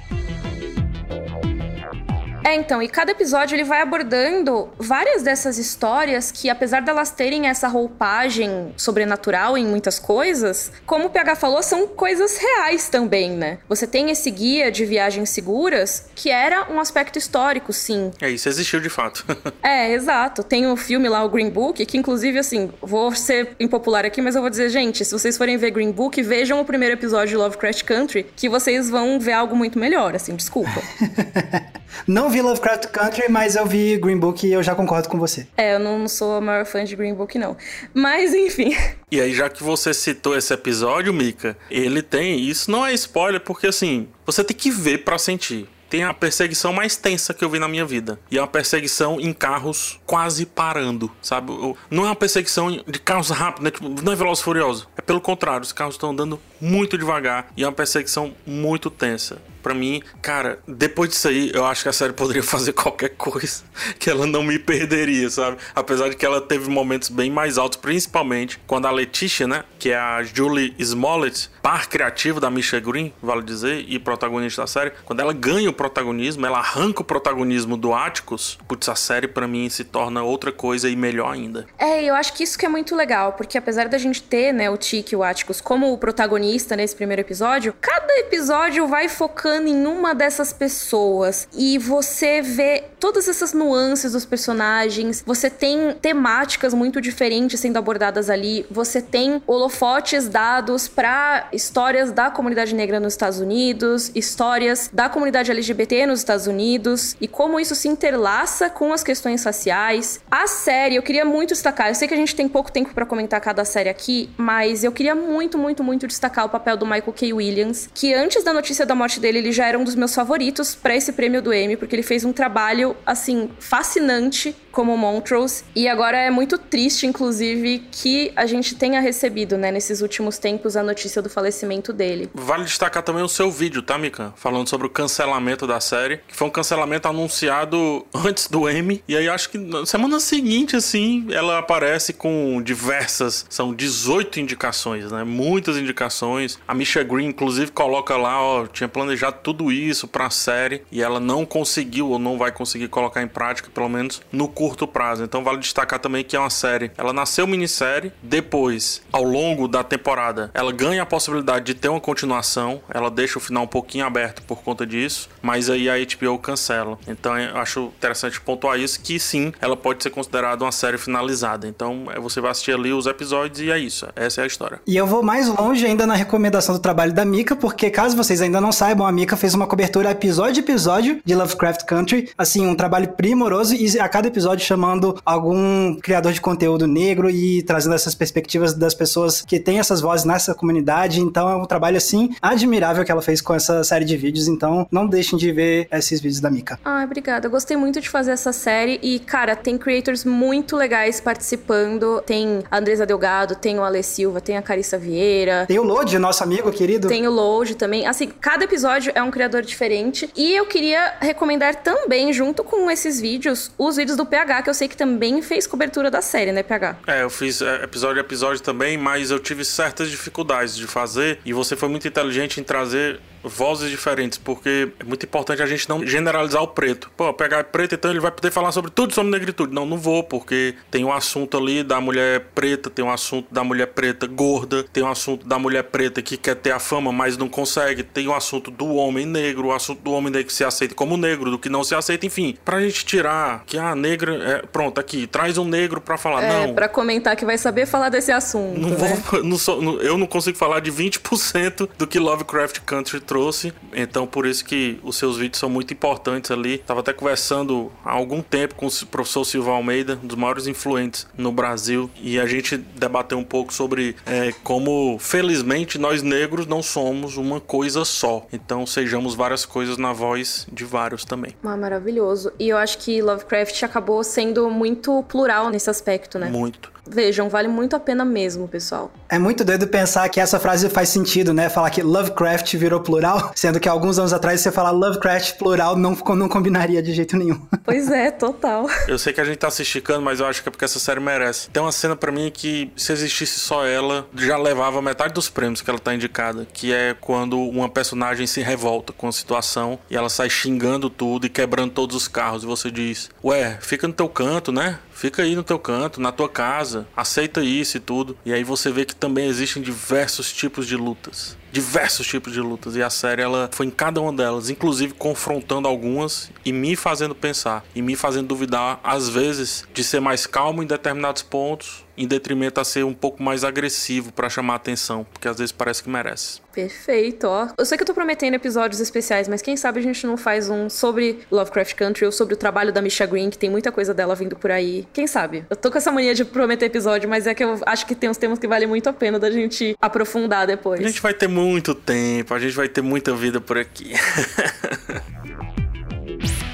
É, então, e cada episódio ele vai abordando várias dessas histórias que, apesar delas terem essa roupagem sobrenatural em muitas coisas, como o PH falou, são coisas reais também, né? Você tem esse guia de viagens seguras que era um aspecto histórico, sim. É, isso existiu de fato. [laughs] é, exato. Tem o um filme lá, o Green Book, que inclusive, assim, vou ser impopular aqui, mas eu vou dizer, gente, se vocês forem ver Green Book, vejam o primeiro episódio de Lovecraft Country, que vocês vão ver algo muito melhor, assim, desculpa. [laughs] Não vi Lovecraft Country, mas eu vi Green Book e eu já concordo com você. É, eu não sou a maior fã de Green Book, não. Mas, enfim. E aí, já que você citou esse episódio, Mika, ele tem. Isso não é spoiler, porque assim, você tem que ver para sentir tem a perseguição mais tensa que eu vi na minha vida. E é uma perseguição em carros quase parando, sabe? Não é uma perseguição de carros rápidos, né? Tipo, não é veloz furioso. É pelo contrário, os carros estão andando muito devagar e é uma perseguição muito tensa para mim, cara, depois disso aí, eu acho que a série poderia [laughs] fazer qualquer coisa que ela não me perderia, sabe? Apesar de que ela teve momentos bem mais altos, principalmente quando a Leticia, né, que é a Julie Smollett, par criativo da Misha Green, vale dizer, e protagonista da série, quando ela ganha o protagonismo, ela arranca o protagonismo do Atticus, putz, a série para mim se torna outra coisa e melhor ainda. É, eu acho que isso que é muito legal, porque apesar da gente ter, né, o Tiki e o Atticus como o protagonista nesse primeiro episódio, cada episódio vai focando focando em uma dessas pessoas e você vê todas essas nuances dos personagens, você tem temáticas muito diferentes sendo abordadas ali, você tem holofotes dados para histórias da comunidade negra nos Estados Unidos, histórias da comunidade LGBT nos Estados Unidos e como isso se interlaça com as questões raciais. A série, eu queria muito destacar, eu sei que a gente tem pouco tempo para comentar cada série aqui, mas eu queria muito, muito, muito destacar o papel do Michael K. Williams, que antes da notícia da morte dele, ele já era um dos meus favoritos para esse prêmio do Emmy, porque ele fez um trabalho, assim, fascinante como Montrose. E agora é muito triste, inclusive, que a gente tenha recebido, né, nesses últimos tempos, a notícia do falecimento dele. Vale destacar também o seu vídeo, tá, Mika? Falando sobre o cancelamento da série, que foi um cancelamento anunciado [laughs] antes do Emmy. E aí acho que na semana seguinte, assim, ela aparece com diversas, são 18 indicações, né? Muitas indicações. A Misha Green, inclusive, coloca lá, ó, tinha planejado tudo isso pra série e ela não conseguiu ou não vai conseguir colocar em prática, pelo menos no curto prazo. Então vale destacar também que é uma série. Ela nasceu minissérie, depois, ao longo da temporada, ela ganha a possibilidade de ter uma continuação. Ela deixa o final um pouquinho aberto por conta disso, mas aí a HBO cancela. Então eu acho interessante pontuar isso que sim, ela pode ser considerada uma série finalizada. Então é, você vai assistir ali os episódios e é isso. Essa é a história. E eu vou mais longe ainda na recomendação do trabalho da Mika, porque caso vocês ainda não saibam, a Mika fez uma cobertura episódio a episódio de Lovecraft Country, assim, um trabalho primoroso e a cada episódio episódio chamando algum criador de conteúdo negro e trazendo essas perspectivas das pessoas que têm essas vozes nessa comunidade. Então é um trabalho assim admirável que ela fez com essa série de vídeos. Então não deixem de ver esses vídeos da Mika. Ah, obrigada. Eu gostei muito de fazer essa série e, cara, tem creators muito legais participando. Tem a Andresa Delgado, tem o Ale Silva, tem a Carissa Vieira. Tem o Lode, nosso amigo querido. Tem o Lode também. Assim, cada episódio é um criador diferente. E eu queria recomendar também, junto com esses vídeos, os vídeos do PH, que eu sei que também fez cobertura da série, né, PH? É, eu fiz é, episódio a episódio também, mas eu tive certas dificuldades de fazer e você foi muito inteligente em trazer vozes diferentes, porque é muito importante a gente não generalizar o preto. Pô, pegar preto, então ele vai poder falar sobre tudo sobre negritude. Não, não vou, porque tem um assunto ali da mulher preta, tem um assunto da mulher preta gorda, tem um assunto da mulher preta que quer ter a fama, mas não consegue, tem um assunto do homem negro, o assunto do homem negro que se aceita como negro, do que não se aceita, enfim. Pra gente tirar que a ah, negra é, pronto, aqui, traz um negro pra falar. É, não. Pra comentar que vai saber falar desse assunto. Não né? vou, [laughs] não sou, não, eu não consigo falar de 20% do que Lovecraft Country trouxe. Então, por isso que os seus vídeos são muito importantes ali. Tava até conversando há algum tempo com o professor Silva Almeida, um dos maiores influentes no Brasil, e a gente debateu um pouco sobre é, como, felizmente, nós negros não somos uma coisa só. Então, sejamos várias coisas na voz de vários também. Ah, maravilhoso. E eu acho que Lovecraft acabou sendo muito plural nesse aspecto, né? Muito. Vejam, vale muito a pena mesmo, pessoal. É muito doido pensar que essa frase faz sentido, né? Falar que Lovecraft virou plural, [laughs] sendo que alguns anos atrás você falar Lovecraft plural não, não combinaria de jeito nenhum. [laughs] Pois é, total. Eu sei que a gente tá se esticando, mas eu acho que é porque essa série merece. Tem uma cena para mim que, se existisse só ela, já levava metade dos prêmios que ela tá indicada, que é quando uma personagem se revolta com a situação e ela sai xingando tudo e quebrando todos os carros e você diz: "Ué, fica no teu canto, né? Fica aí no teu canto, na tua casa, aceita isso e tudo. E aí você vê que também existem diversos tipos de lutas diversos tipos de lutas e a série ela foi em cada uma delas, inclusive confrontando algumas e me fazendo pensar e me fazendo duvidar às vezes de ser mais calmo em determinados pontos em detrimento a ser um pouco mais agressivo para chamar atenção, porque às vezes parece que merece. Perfeito, ó. Eu sei que eu tô prometendo episódios especiais, mas quem sabe a gente não faz um sobre Lovecraft Country ou sobre o trabalho da Misha Green, que tem muita coisa dela vindo por aí. Quem sabe? Eu tô com essa mania de prometer episódio, mas é que eu acho que tem uns temas que valem muito a pena da gente aprofundar depois. A gente vai ter muito tempo, a gente vai ter muita vida por aqui. [laughs]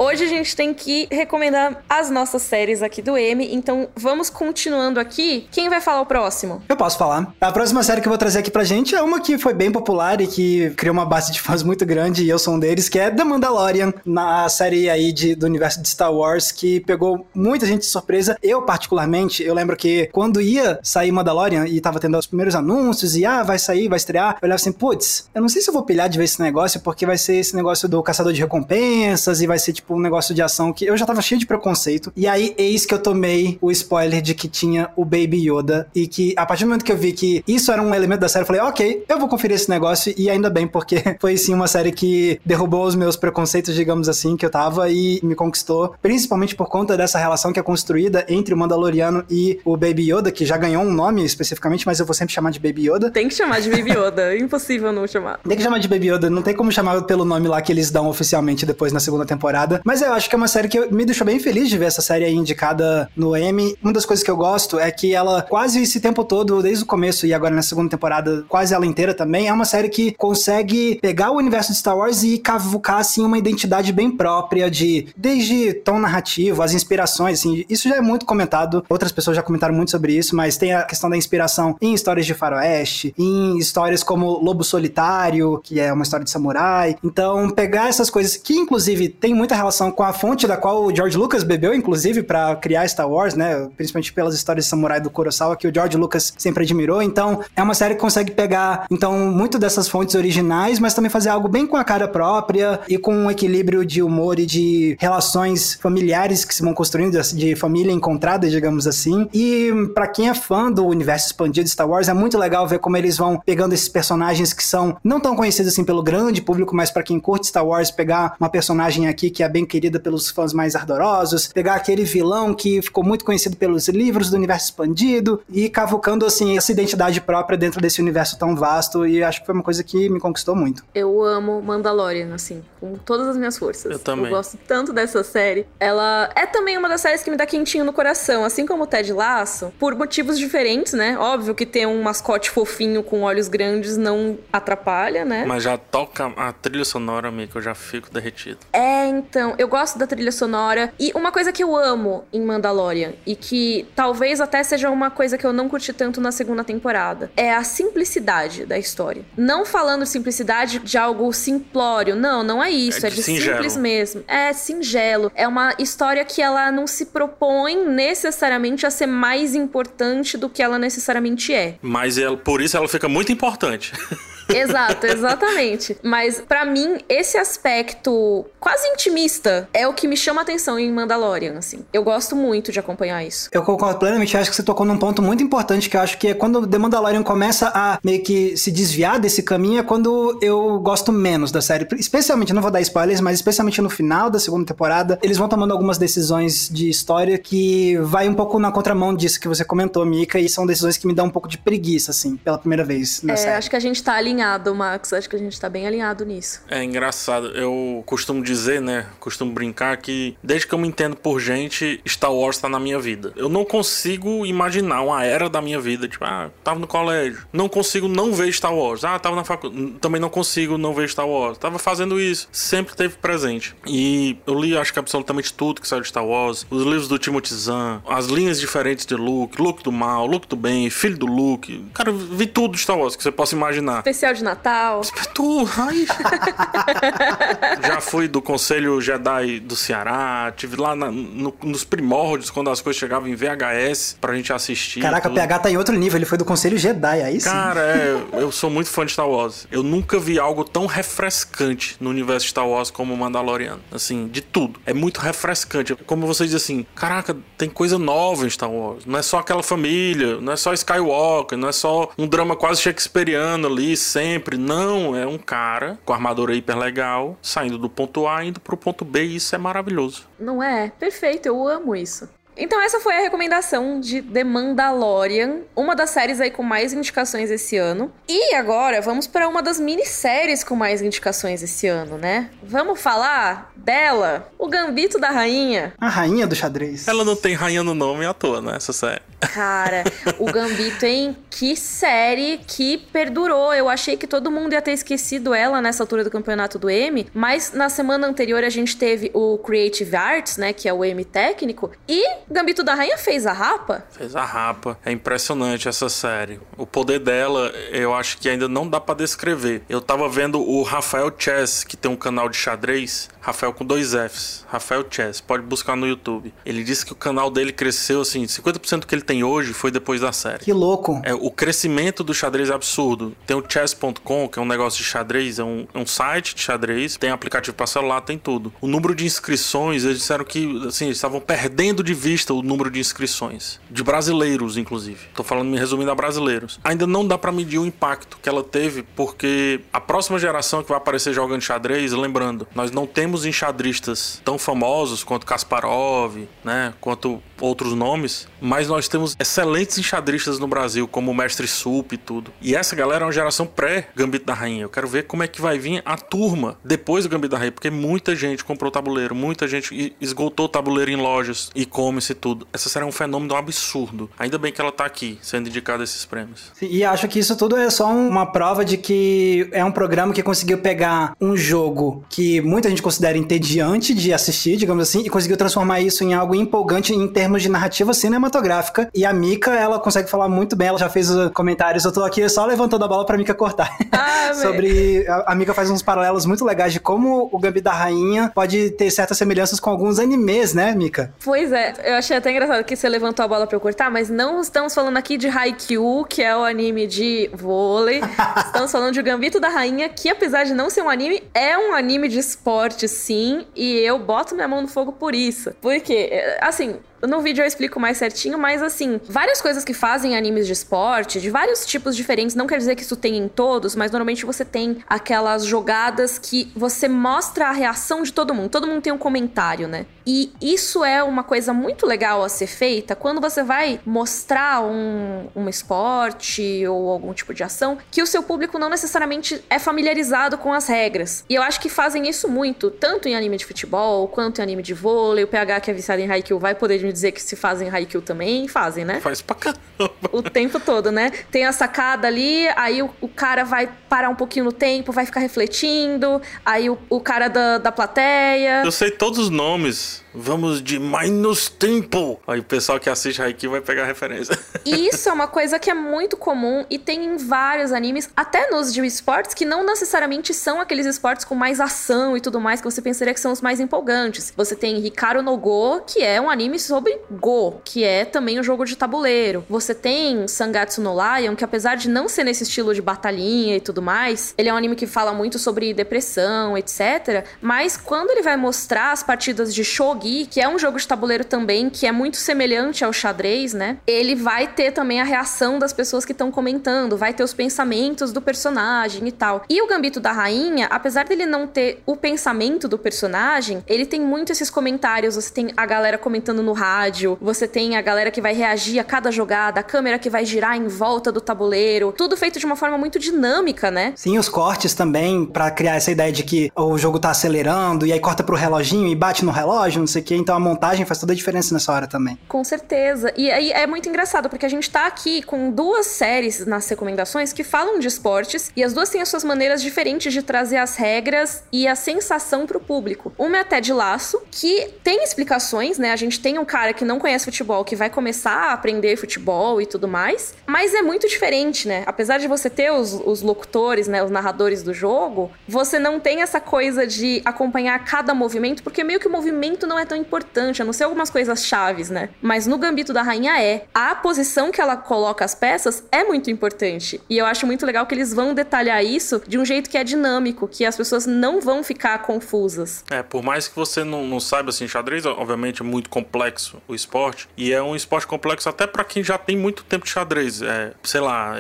Hoje a gente tem que recomendar as nossas séries aqui do M, então vamos continuando aqui. Quem vai falar o próximo? Eu posso falar. A próxima série que eu vou trazer aqui pra gente é uma que foi bem popular e que criou uma base de fãs muito grande, e eu sou um deles, que é The Mandalorian, na série aí de, do universo de Star Wars, que pegou muita gente de surpresa. Eu, particularmente, eu lembro que quando ia sair Mandalorian e tava tendo os primeiros anúncios, e ah, vai sair, vai estrear, eu olhava assim, putz, eu não sei se eu vou pilhar de ver esse negócio, porque vai ser esse negócio do caçador de recompensas, e vai ser tipo tipo um negócio de ação que eu já tava cheio de preconceito. E aí, eis que eu tomei o spoiler de que tinha o Baby Yoda. E que a partir do momento que eu vi que isso era um elemento da série, eu falei, ok, eu vou conferir esse negócio. E ainda bem, porque [laughs] foi sim uma série que derrubou os meus preconceitos, digamos assim, que eu tava e me conquistou. Principalmente por conta dessa relação que é construída entre o Mandaloriano e o Baby Yoda, que já ganhou um nome especificamente, mas eu vou sempre chamar de Baby Yoda. Tem que chamar de Baby Yoda, [laughs] impossível não chamar. Tem que chamar de Baby Yoda, não tem como chamar pelo nome lá que eles dão oficialmente depois na segunda temporada. Mas eu acho que é uma série que me deixou bem feliz de ver essa série aí indicada no Emmy. Uma das coisas que eu gosto é que ela, quase esse tempo todo, desde o começo e agora na segunda temporada, quase ela inteira também, é uma série que consegue pegar o universo de Star Wars e cavucar, assim, uma identidade bem própria de, desde tom narrativo, as inspirações, assim, isso já é muito comentado, outras pessoas já comentaram muito sobre isso, mas tem a questão da inspiração em histórias de faroeste, em histórias como Lobo Solitário, que é uma história de samurai. Então, pegar essas coisas que, inclusive, tem muita relação com a fonte da qual o George Lucas bebeu, inclusive, para criar Star Wars, né? Principalmente pelas histórias de samurai do Kurosawa, que o George Lucas sempre admirou. Então, é uma série que consegue pegar, então, muito dessas fontes originais, mas também fazer algo bem com a cara própria e com um equilíbrio de humor e de relações familiares que se vão construindo, de família encontrada, digamos assim. E para quem é fã do universo expandido de Star Wars, é muito legal ver como eles vão pegando esses personagens que são não tão conhecidos assim pelo grande público, mas para quem curte Star Wars, pegar uma personagem aqui que é bem querida pelos fãs mais ardorosos, pegar aquele vilão que ficou muito conhecido pelos livros do universo expandido e cavucando assim essa identidade própria dentro desse universo tão vasto e acho que foi uma coisa que me conquistou muito. Eu amo Mandalorian, assim, com todas as minhas forças. Eu também. Eu gosto tanto dessa série. Ela é também uma das séries que me dá quentinho no coração, assim como o Ted Lasso, por motivos diferentes, né? Óbvio que ter um mascote fofinho com olhos grandes não atrapalha, né? Mas já toca a trilha sonora, amigo, eu já fico derretido. É, então, eu gosto da trilha sonora. E uma coisa que eu amo em Mandalorian, e que talvez até seja uma coisa que eu não curti tanto na segunda temporada, é a simplicidade da história. Não falando simplicidade de algo simplório, não, não é isso, É é de de, singelo. simples mesmo. É singelo. É uma história que ela não se propõe necessariamente a ser mais importante do que ela necessariamente é. Mas ela, por isso ela fica muito importante. [laughs] Exato, exatamente. Mas pra mim, esse aspecto quase intimista é o que me chama a atenção em Mandalorian, assim. Eu gosto muito de acompanhar isso. Eu concordo plenamente, acho que você tocou num ponto muito importante, que eu acho que é quando The Mandalorian começa a meio que se desviar desse caminho, é quando eu gosto menos da série. Especialmente, não vou dar spoilers, mas especialmente no final da segunda temporada, eles vão tomando algumas decisões de história que vai um pouco na contramão disso que você comentou, Mika, e são decisões que me dão um pouco de preguiça, assim, pela primeira vez na É, série. acho que a gente tá alinhado, Max. Acho que a gente tá bem alinhado nisso. É engraçado. Eu costumo dizer, né? Costumo brincar que desde que eu me entendo por gente, Star Wars tá na minha vida. Eu não consigo imaginar uma era da minha vida. Tipo, ah, tava no colégio. Não consigo não ver Star Wars. Ah, tava na faculdade. Também não consigo não ver Star Wars. Tava fazendo isso. Sempre teve presente. E eu li, acho que absolutamente tudo que saiu de Star Wars. Os livros do Timothy Zahn. As linhas diferentes de Luke. Luke do mal, Luke do bem, filho do Luke. Cara, vi tudo de Star Wars que você possa imaginar. Especial de Natal. Tu, ai. [laughs] Já fui do Conselho Jedi do Ceará, tive lá na- no- nos primórdios, quando as coisas chegavam em VHS pra gente assistir. Caraca, o tudo. PH tá em outro nível, ele foi do Conselho Jedi, aí sim. Cara, é, eu sou muito fã de Star Wars. Eu nunca vi algo tão refrescante no universo de Star Wars como o Mandalorian. Assim, de tudo. É muito refrescante. Como você diz assim, caraca, tem coisa nova em Star Wars. Não é só aquela família, não é só Skywalker, não é só um drama quase shakespeariano ali sempre. Não, é um cara com armadura hiper legal, saindo do ponto A indo pro ponto B e isso é maravilhoso. Não é? Perfeito, eu amo isso. Então essa foi a recomendação de The Mandalorian, uma das séries aí com mais indicações esse ano. E agora vamos para uma das minisséries com mais indicações esse ano, né? Vamos falar dela, O Gambito da Rainha. A rainha do xadrez. Ela não tem rainha no nome à toa, né? Essa série. Cara, o Gambito, hein? Que série que perdurou. Eu achei que todo mundo ia ter esquecido ela nessa altura do campeonato do M, mas na semana anterior a gente teve o Creative Arts, né? Que é o M técnico, e Gambito da Rainha fez a Rapa? Fez a Rapa. É impressionante essa série. O poder dela, eu acho que ainda não dá para descrever. Eu tava vendo o Rafael Chess, que tem um canal de xadrez. Rafael com dois Fs. Rafael Chess. Pode buscar no YouTube. Ele disse que o canal dele cresceu, assim, 50% do que ele tem hoje foi depois da série. Que louco. É, o crescimento do xadrez é absurdo. Tem o chess.com, que é um negócio de xadrez, é um, é um site de xadrez, tem aplicativo para celular, tem tudo. O número de inscrições, eles disseram que, assim, eles estavam perdendo de vista o número de inscrições. De brasileiros, inclusive. Tô falando, me resumindo a brasileiros. Ainda não dá para medir o impacto que ela teve, porque a próxima geração que vai aparecer jogando xadrez, lembrando, nós não temos enxadristas tão famosos quanto Kasparov, né, quanto outros nomes, mas nós temos excelentes enxadristas no Brasil, como o Mestre Sup e tudo. E essa galera é uma geração pré-Gambito da Rainha. Eu quero ver como é que vai vir a turma depois do Gambito da Rainha, porque muita gente comprou tabuleiro, muita gente esgotou o tabuleiro em lojas, e-commerce e tudo. Essa será um fenômeno absurdo. Ainda bem que ela tá aqui, sendo indicada a esses prêmios. E acho que isso tudo é só uma prova de que é um programa que conseguiu pegar um jogo que muita gente considera entediante de assistir, digamos assim, e conseguiu transformar isso em algo empolgante em termos de narrativa cinematográfica. E a Mika, ela consegue falar muito bem, ela já fez comentários, eu tô aqui só levantando a bola pra Mika cortar. Ah, [laughs] Sobre. A, a Mika faz uns paralelos muito legais de como o Gambi da Rainha pode ter certas semelhanças com alguns animes, né, Mika? Pois é, eu achei até engraçado que você levantou a bola pra eu cortar, mas não estamos falando aqui de Haikyuu, que é o anime de vôlei. [laughs] estamos falando de Gambito da Rainha, que apesar de não ser um anime, é um anime de esporte, sim, e eu boto minha mão no fogo por isso. Porque, assim, no vídeo eu explico mais certinho, mas assim, várias coisas que fazem animes de esporte, de vários tipos diferentes, não quer dizer que isso tem em todos, mas normalmente você tem aquelas jogadas que você mostra a reação de todo mundo. Todo mundo tem um comentário, né? E isso é uma coisa muito legal a ser feita quando você vai mostrar um, um esporte ou algum tipo de ação que o seu público não necessariamente é familiarizado com as regras. E eu acho que fazem isso muito, tanto em anime de futebol, quanto em anime de vôlei. O PH que é viciado em Haikyuu vai poder me dizer que se fazem Haikyuu também, fazem, né? Faz pra caramba. O tempo todo, né? Tem a sacada ali, aí o, o cara vai parar um pouquinho no tempo, vai ficar refletindo, aí o, o cara da, da plateia... Eu sei todos os nomes Vamos de menos tempo. Aí o pessoal que assiste Haikyuu vai pegar a referência. [laughs] Isso é uma coisa que é muito comum e tem em vários animes, até nos de esportes, que não necessariamente são aqueles esportes com mais ação e tudo mais que você pensaria que são os mais empolgantes. Você tem Hikaru no Go, que é um anime sobre Go, que é também um jogo de tabuleiro. Você tem Sangatsu no Lion, que apesar de não ser nesse estilo de batalhinha e tudo mais, ele é um anime que fala muito sobre depressão, etc. Mas quando ele vai mostrar as partidas de shogi que é um jogo de tabuleiro também, que é muito semelhante ao xadrez, né? Ele vai ter também a reação das pessoas que estão comentando, vai ter os pensamentos do personagem e tal. E o Gambito da Rainha, apesar dele não ter o pensamento do personagem, ele tem muito esses comentários. Você tem a galera comentando no rádio, você tem a galera que vai reagir a cada jogada, a câmera que vai girar em volta do tabuleiro, tudo feito de uma forma muito dinâmica, né? Sim, os cortes também, para criar essa ideia de que o jogo tá acelerando e aí corta pro reloginho e bate no relógio, não sei sei o quê. Então a montagem faz toda a diferença nessa hora também. Com certeza. E aí é muito engraçado, porque a gente tá aqui com duas séries nas recomendações que falam de esportes e as duas têm as suas maneiras diferentes de trazer as regras e a sensação pro público. Uma é até de laço, que tem explicações, né? A gente tem um cara que não conhece futebol que vai começar a aprender futebol e tudo mais, mas é muito diferente, né? Apesar de você ter os, os locutores, né? Os narradores do jogo, você não tem essa coisa de acompanhar cada movimento, porque meio que o movimento não é tão importante, a não ser algumas coisas chaves, né? Mas no Gambito da Rainha é. A posição que ela coloca as peças é muito importante. E eu acho muito legal que eles vão detalhar isso de um jeito que é dinâmico, que as pessoas não vão ficar confusas. É, por mais que você não, não saiba, assim, xadrez, obviamente, é muito complexo o esporte. E é um esporte complexo até para quem já tem muito tempo de xadrez. É, sei lá,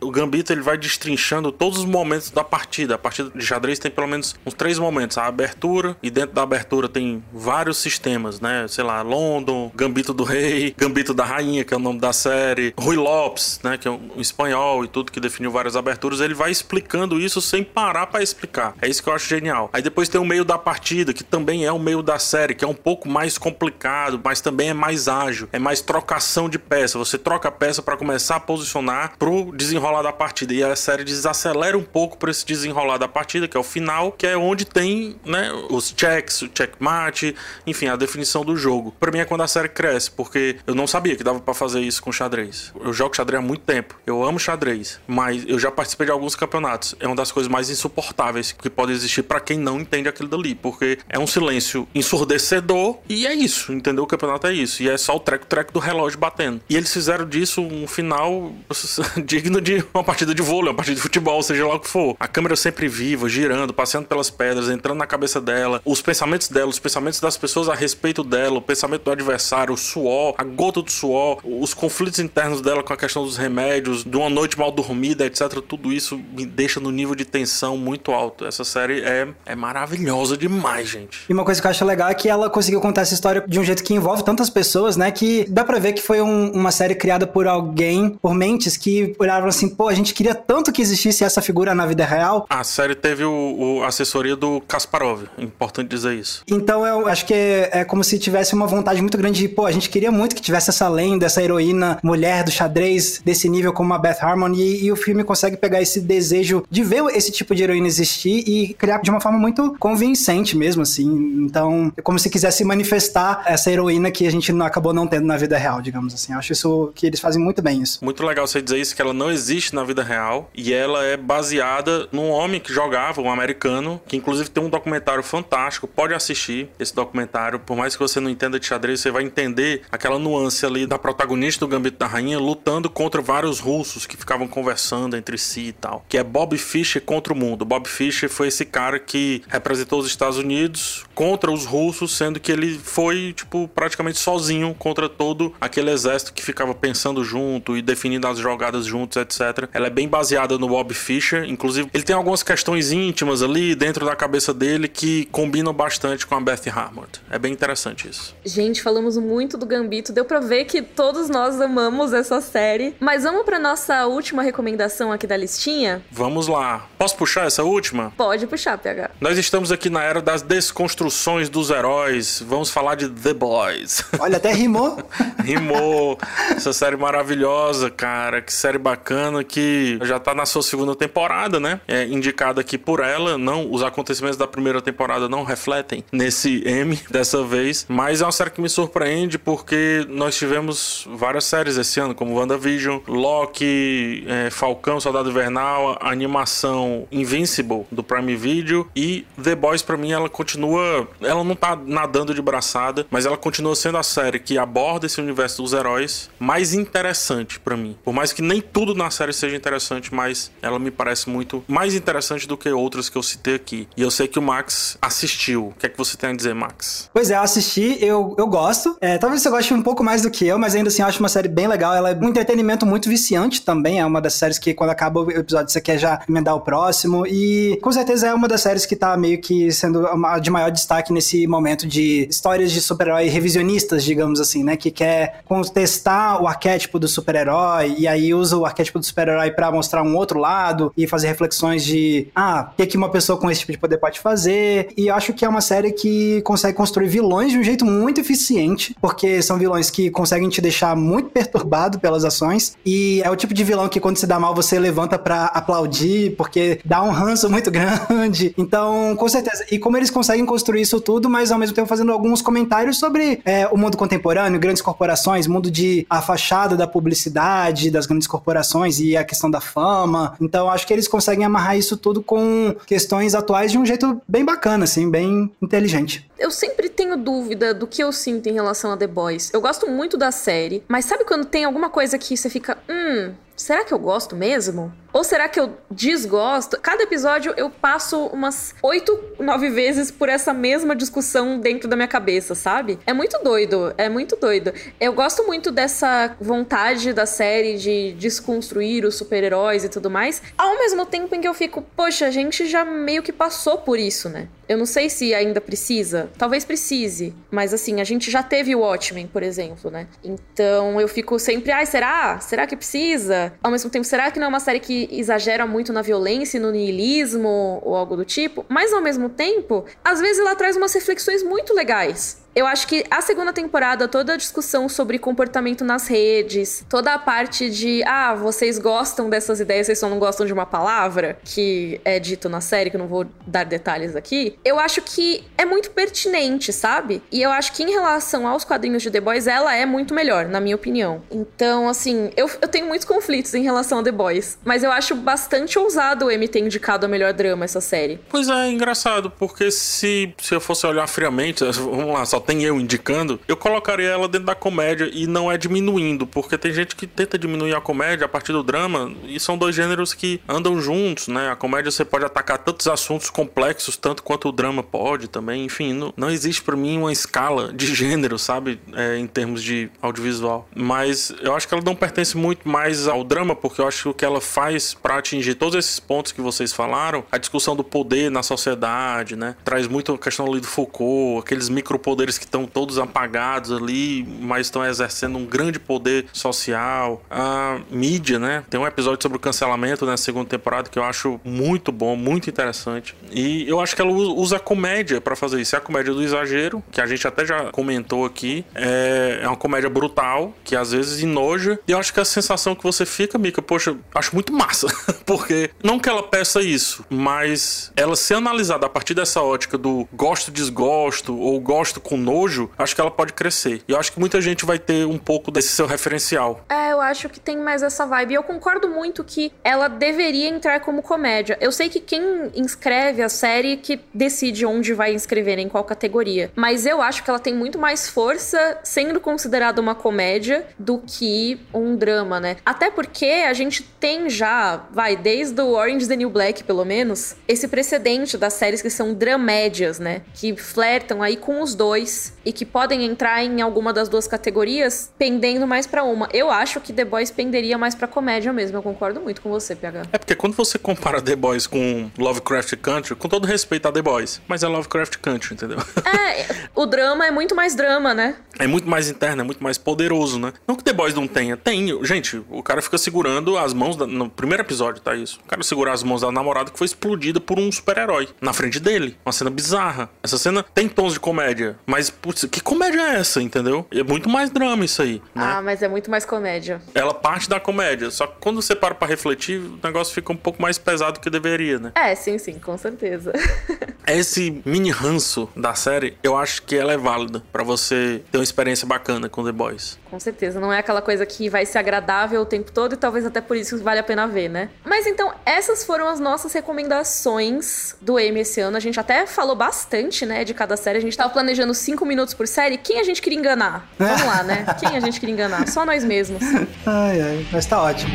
o Gambito ele vai destrinchando todos os momentos da partida. A partida de xadrez tem pelo menos uns três momentos. A abertura, e dentro da abertura tem vários sistemas, né? Sei lá, London, Gambito do Rei, Gambito da Rainha, que é o nome da série, Rui Lopes, né? Que é um espanhol e tudo que definiu várias aberturas. Ele vai explicando isso sem parar para explicar. É isso que eu acho genial. Aí depois tem o meio da partida, que também é o meio da série, que é um pouco mais complicado, mas também é mais ágil. É mais trocação de peça. Você troca a peça para começar a posicionar pro desenrolar da partida. E a série desacelera um pouco para esse desenrolar da partida, que é o final, que é onde tem, né, os checks, o checkmate enfim, a definição do jogo. Para mim é quando a série cresce, porque eu não sabia que dava para fazer isso com xadrez. Eu jogo xadrez há muito tempo. Eu amo xadrez, mas eu já participei de alguns campeonatos. É uma das coisas mais insuportáveis que pode existir para quem não entende aquilo dali, porque é um silêncio ensurdecedor e é isso, entendeu? O campeonato é isso. E é só o treco-treco do relógio batendo. E eles fizeram disso um final [laughs] digno de uma partida de vôlei, uma partida de futebol, seja lá o que for. A câmera sempre viva, girando, passeando pelas pedras, entrando na cabeça dela, os pensamentos dela, os pensamentos das pessoas a respeito dela, o pensamento do adversário, o suor, a gota do suor, os conflitos internos dela com a questão dos remédios, de uma noite mal dormida, etc. Tudo isso me deixa no nível de tensão muito alto. Essa série é, é maravilhosa demais, gente. E uma coisa que eu acho legal é que ela conseguiu contar essa história de um jeito que envolve tantas pessoas, né? Que dá pra ver que foi um, uma série criada por alguém, por mentes que olhavam assim, pô, a gente queria tanto que existisse essa figura na vida real. A série teve o, o assessoria do Kasparov, importante dizer isso. Então eu acho que é, como se tivesse uma vontade muito grande de, pô, a gente queria muito que tivesse essa lenda, essa heroína mulher do xadrez desse nível como a Beth Harmon e, e o filme consegue pegar esse desejo de ver esse tipo de heroína existir e criar de uma forma muito convincente mesmo, assim. Então, é como se quisesse manifestar essa heroína que a gente não acabou não tendo na vida real, digamos assim. Acho isso que eles fazem muito bem isso. Muito legal você dizer isso, que ela não existe na vida real e ela é baseada num homem que jogava, um americano, que inclusive tem um documentário fantástico, pode assistir esse documentário, por mais que você não entenda de xadrez, você vai entender aquela nuance ali da protagonista do Gambito da Rainha lutando contra vários russos que ficavam conversando entre si e tal, que é Bob Fischer contra o mundo. Bob Fischer foi esse cara que representou os Estados Unidos contra os russos, sendo que ele foi, tipo, praticamente sozinho contra todo aquele exército que ficava pensando junto e definindo as jogadas juntos, etc. Ela é bem baseada no Bob Fischer, inclusive ele tem algumas questões íntimas ali dentro da cabeça dele que combinam bastante com a Beth Harmon. É bem interessante isso. Gente, falamos muito do Gambito, deu pra ver que todos nós amamos essa série. Mas vamos pra nossa última recomendação aqui da listinha? Vamos lá. Posso puxar essa última? Pode puxar, PH. Nós estamos aqui na era das desconstruções dos heróis. Vamos falar de The Boys. Olha, até rimou. [laughs] rimou. Essa série maravilhosa, cara. Que série bacana que já tá na sua segunda temporada, né? É indicada aqui por ela. Não, os acontecimentos da primeira temporada não refletem nesse M dessa vez. Mas é uma série que me surpreende porque nós tivemos várias séries esse ano, como WandaVision, Loki, é, Falcão, Soldado Invernal, a animação Invincible do Prime Video e The Boys para mim ela continua, ela não tá nadando de braçada, mas ela continua sendo a série que aborda esse universo dos heróis mais interessante para mim. Por mais que nem tudo na série seja interessante, mas ela me parece muito mais interessante do que outras que eu citei aqui. E eu sei que o Max assistiu. O que é que você tem a dizer, Max? Pois é, eu assisti, eu, eu gosto. É, talvez você goste um pouco mais do que eu, mas ainda assim acho uma série bem legal. Ela é um entretenimento muito viciante também. É uma das séries que quando acaba o episódio você quer já emendar o próximo. E com certeza é uma das séries que tá meio que sendo de maior destaque nesse momento de histórias de super-herói revisionistas, digamos assim, né? Que quer contestar o arquétipo do super-herói e aí usa o arquétipo do super-herói para mostrar um outro lado e fazer reflexões de ah, o que, uma pessoa com esse tipo de poder pode fazer. E acho que é uma série que consegue construir vilões de um jeito muito eficiente, porque são vilões que conseguem te deixar muito [laughs] perturbado pelas ações e é o tipo de vilão que quando se dá mal você levanta para aplaudir, porque dá um ranço [laughs] muito grande. Então, com certeza. E como eles conseguem construir isso tudo, mas ao mesmo tempo fazendo alguns comentários sobre é, o mundo contemporâneo, grandes corporações, mundo de a fachada da publicidade, das grandes corporações e a questão da fama. Então, acho que eles conseguem amarrar isso tudo com questões atuais de um jeito bem bacana, assim, bem inteligente. Eu sempre tenho dúvida do que eu sinto em relação a The Boys. Eu gosto muito da série, mas sabe quando tem alguma coisa que você fica, hum, será que eu gosto mesmo? Ou será que eu desgosto? Cada episódio eu passo umas oito, nove vezes por essa mesma discussão dentro da minha cabeça, sabe? É muito doido, é muito doido. Eu gosto muito dessa vontade da série de desconstruir os super-heróis e tudo mais, ao mesmo tempo em que eu fico, poxa, a gente já meio que passou por isso, né? Eu não sei se ainda precisa, talvez precise, mas assim, a gente já teve o Watchmen, por exemplo, né? Então eu fico sempre, ai, será? Será que precisa? Ao mesmo tempo, será que não é uma série que exagera muito na violência e no niilismo ou algo do tipo? Mas ao mesmo tempo, às vezes ela traz umas reflexões muito legais Eu acho que a segunda temporada, toda a discussão sobre comportamento nas redes, toda a parte de, ah, vocês gostam dessas ideias, vocês só não gostam de uma palavra, que é dito na série, que eu não vou dar detalhes aqui, eu acho que é muito pertinente, sabe? E eu acho que em relação aos quadrinhos de The Boys, ela é muito melhor, na minha opinião. Então, assim, eu, eu tenho muitos conflitos em relação a The Boys, mas eu acho bastante ousado o M ter indicado a melhor drama essa série. Pois é, é engraçado, porque se, se eu fosse olhar friamente, [laughs] vamos lá, só tem eu indicando, eu colocaria ela dentro da comédia e não é diminuindo, porque tem gente que tenta diminuir a comédia a partir do drama, e são dois gêneros que andam juntos, né? A comédia você pode atacar tantos assuntos complexos, tanto quanto o drama pode também, enfim, não, não existe para mim uma escala de [laughs] gênero, sabe, é, em termos de audiovisual. Mas eu acho que ela não pertence muito mais ao drama, porque eu acho que o que ela faz para atingir todos esses pontos que vocês falaram, a discussão do poder na sociedade, né? Traz muito a questão ali do Foucault, aqueles micropoderes que estão todos apagados ali, mas estão exercendo um grande poder social. A mídia, né? Tem um episódio sobre o cancelamento na segunda temporada que eu acho muito bom, muito interessante. E eu acho que ela usa a comédia para fazer isso. É a comédia do exagero, que a gente até já comentou aqui. É, é uma comédia brutal, que às vezes enoja. E eu acho que a sensação que você fica, Mika, poxa, acho muito massa. [laughs] Porque não que ela peça isso, mas ela ser analisada a partir dessa ótica do gosto, desgosto ou gosto com nojo, acho que ela pode crescer. E eu acho que muita gente vai ter um pouco desse seu referencial. É, eu acho que tem mais essa vibe. E eu concordo muito que ela deveria entrar como comédia. Eu sei que quem inscreve a série que decide onde vai inscrever, em qual categoria. Mas eu acho que ela tem muito mais força sendo considerada uma comédia do que um drama, né? Até porque a gente tem já, vai, desde o Orange the New Black, pelo menos, esse precedente das séries que são dramédias, né? Que flertam aí com os dois voice e que podem entrar em alguma das duas categorias, pendendo mais para uma. Eu acho que The Boys penderia mais pra comédia mesmo. Eu concordo muito com você, PH. É porque quando você compara The Boys com Lovecraft Country, com todo respeito a The Boys, mas é Lovecraft Country, entendeu? É, o drama é muito mais drama, né? É muito mais interno, é muito mais poderoso, né? Não que The Boys não tenha, tem. Gente, o cara fica segurando as mãos da, no primeiro episódio, tá isso? O cara segurar as mãos da namorada que foi explodida por um super-herói na frente dele. Uma cena bizarra. Essa cena tem tons de comédia, mas putz, que comédia é essa, entendeu? É muito mais drama isso aí, né? Ah, mas é muito mais comédia. Ela parte da comédia, só que quando você para pra refletir, o negócio fica um pouco mais pesado do que deveria, né? É, sim, sim, com certeza. [laughs] Esse mini ranço da série, eu acho que ela é válida para você ter uma experiência bacana com The Boys. Com certeza, não é aquela coisa que vai ser agradável o tempo todo e talvez até por isso vale a pena ver, né? Mas então, essas foram as nossas recomendações do Emmy esse ano. A gente até falou bastante, né, de cada série. A gente tava planejando cinco minutos por série. Quem a gente queria enganar? Vamos lá, né? [laughs] Quem a gente queria enganar? Só nós mesmos. Ai, ai, mas tá ótimo.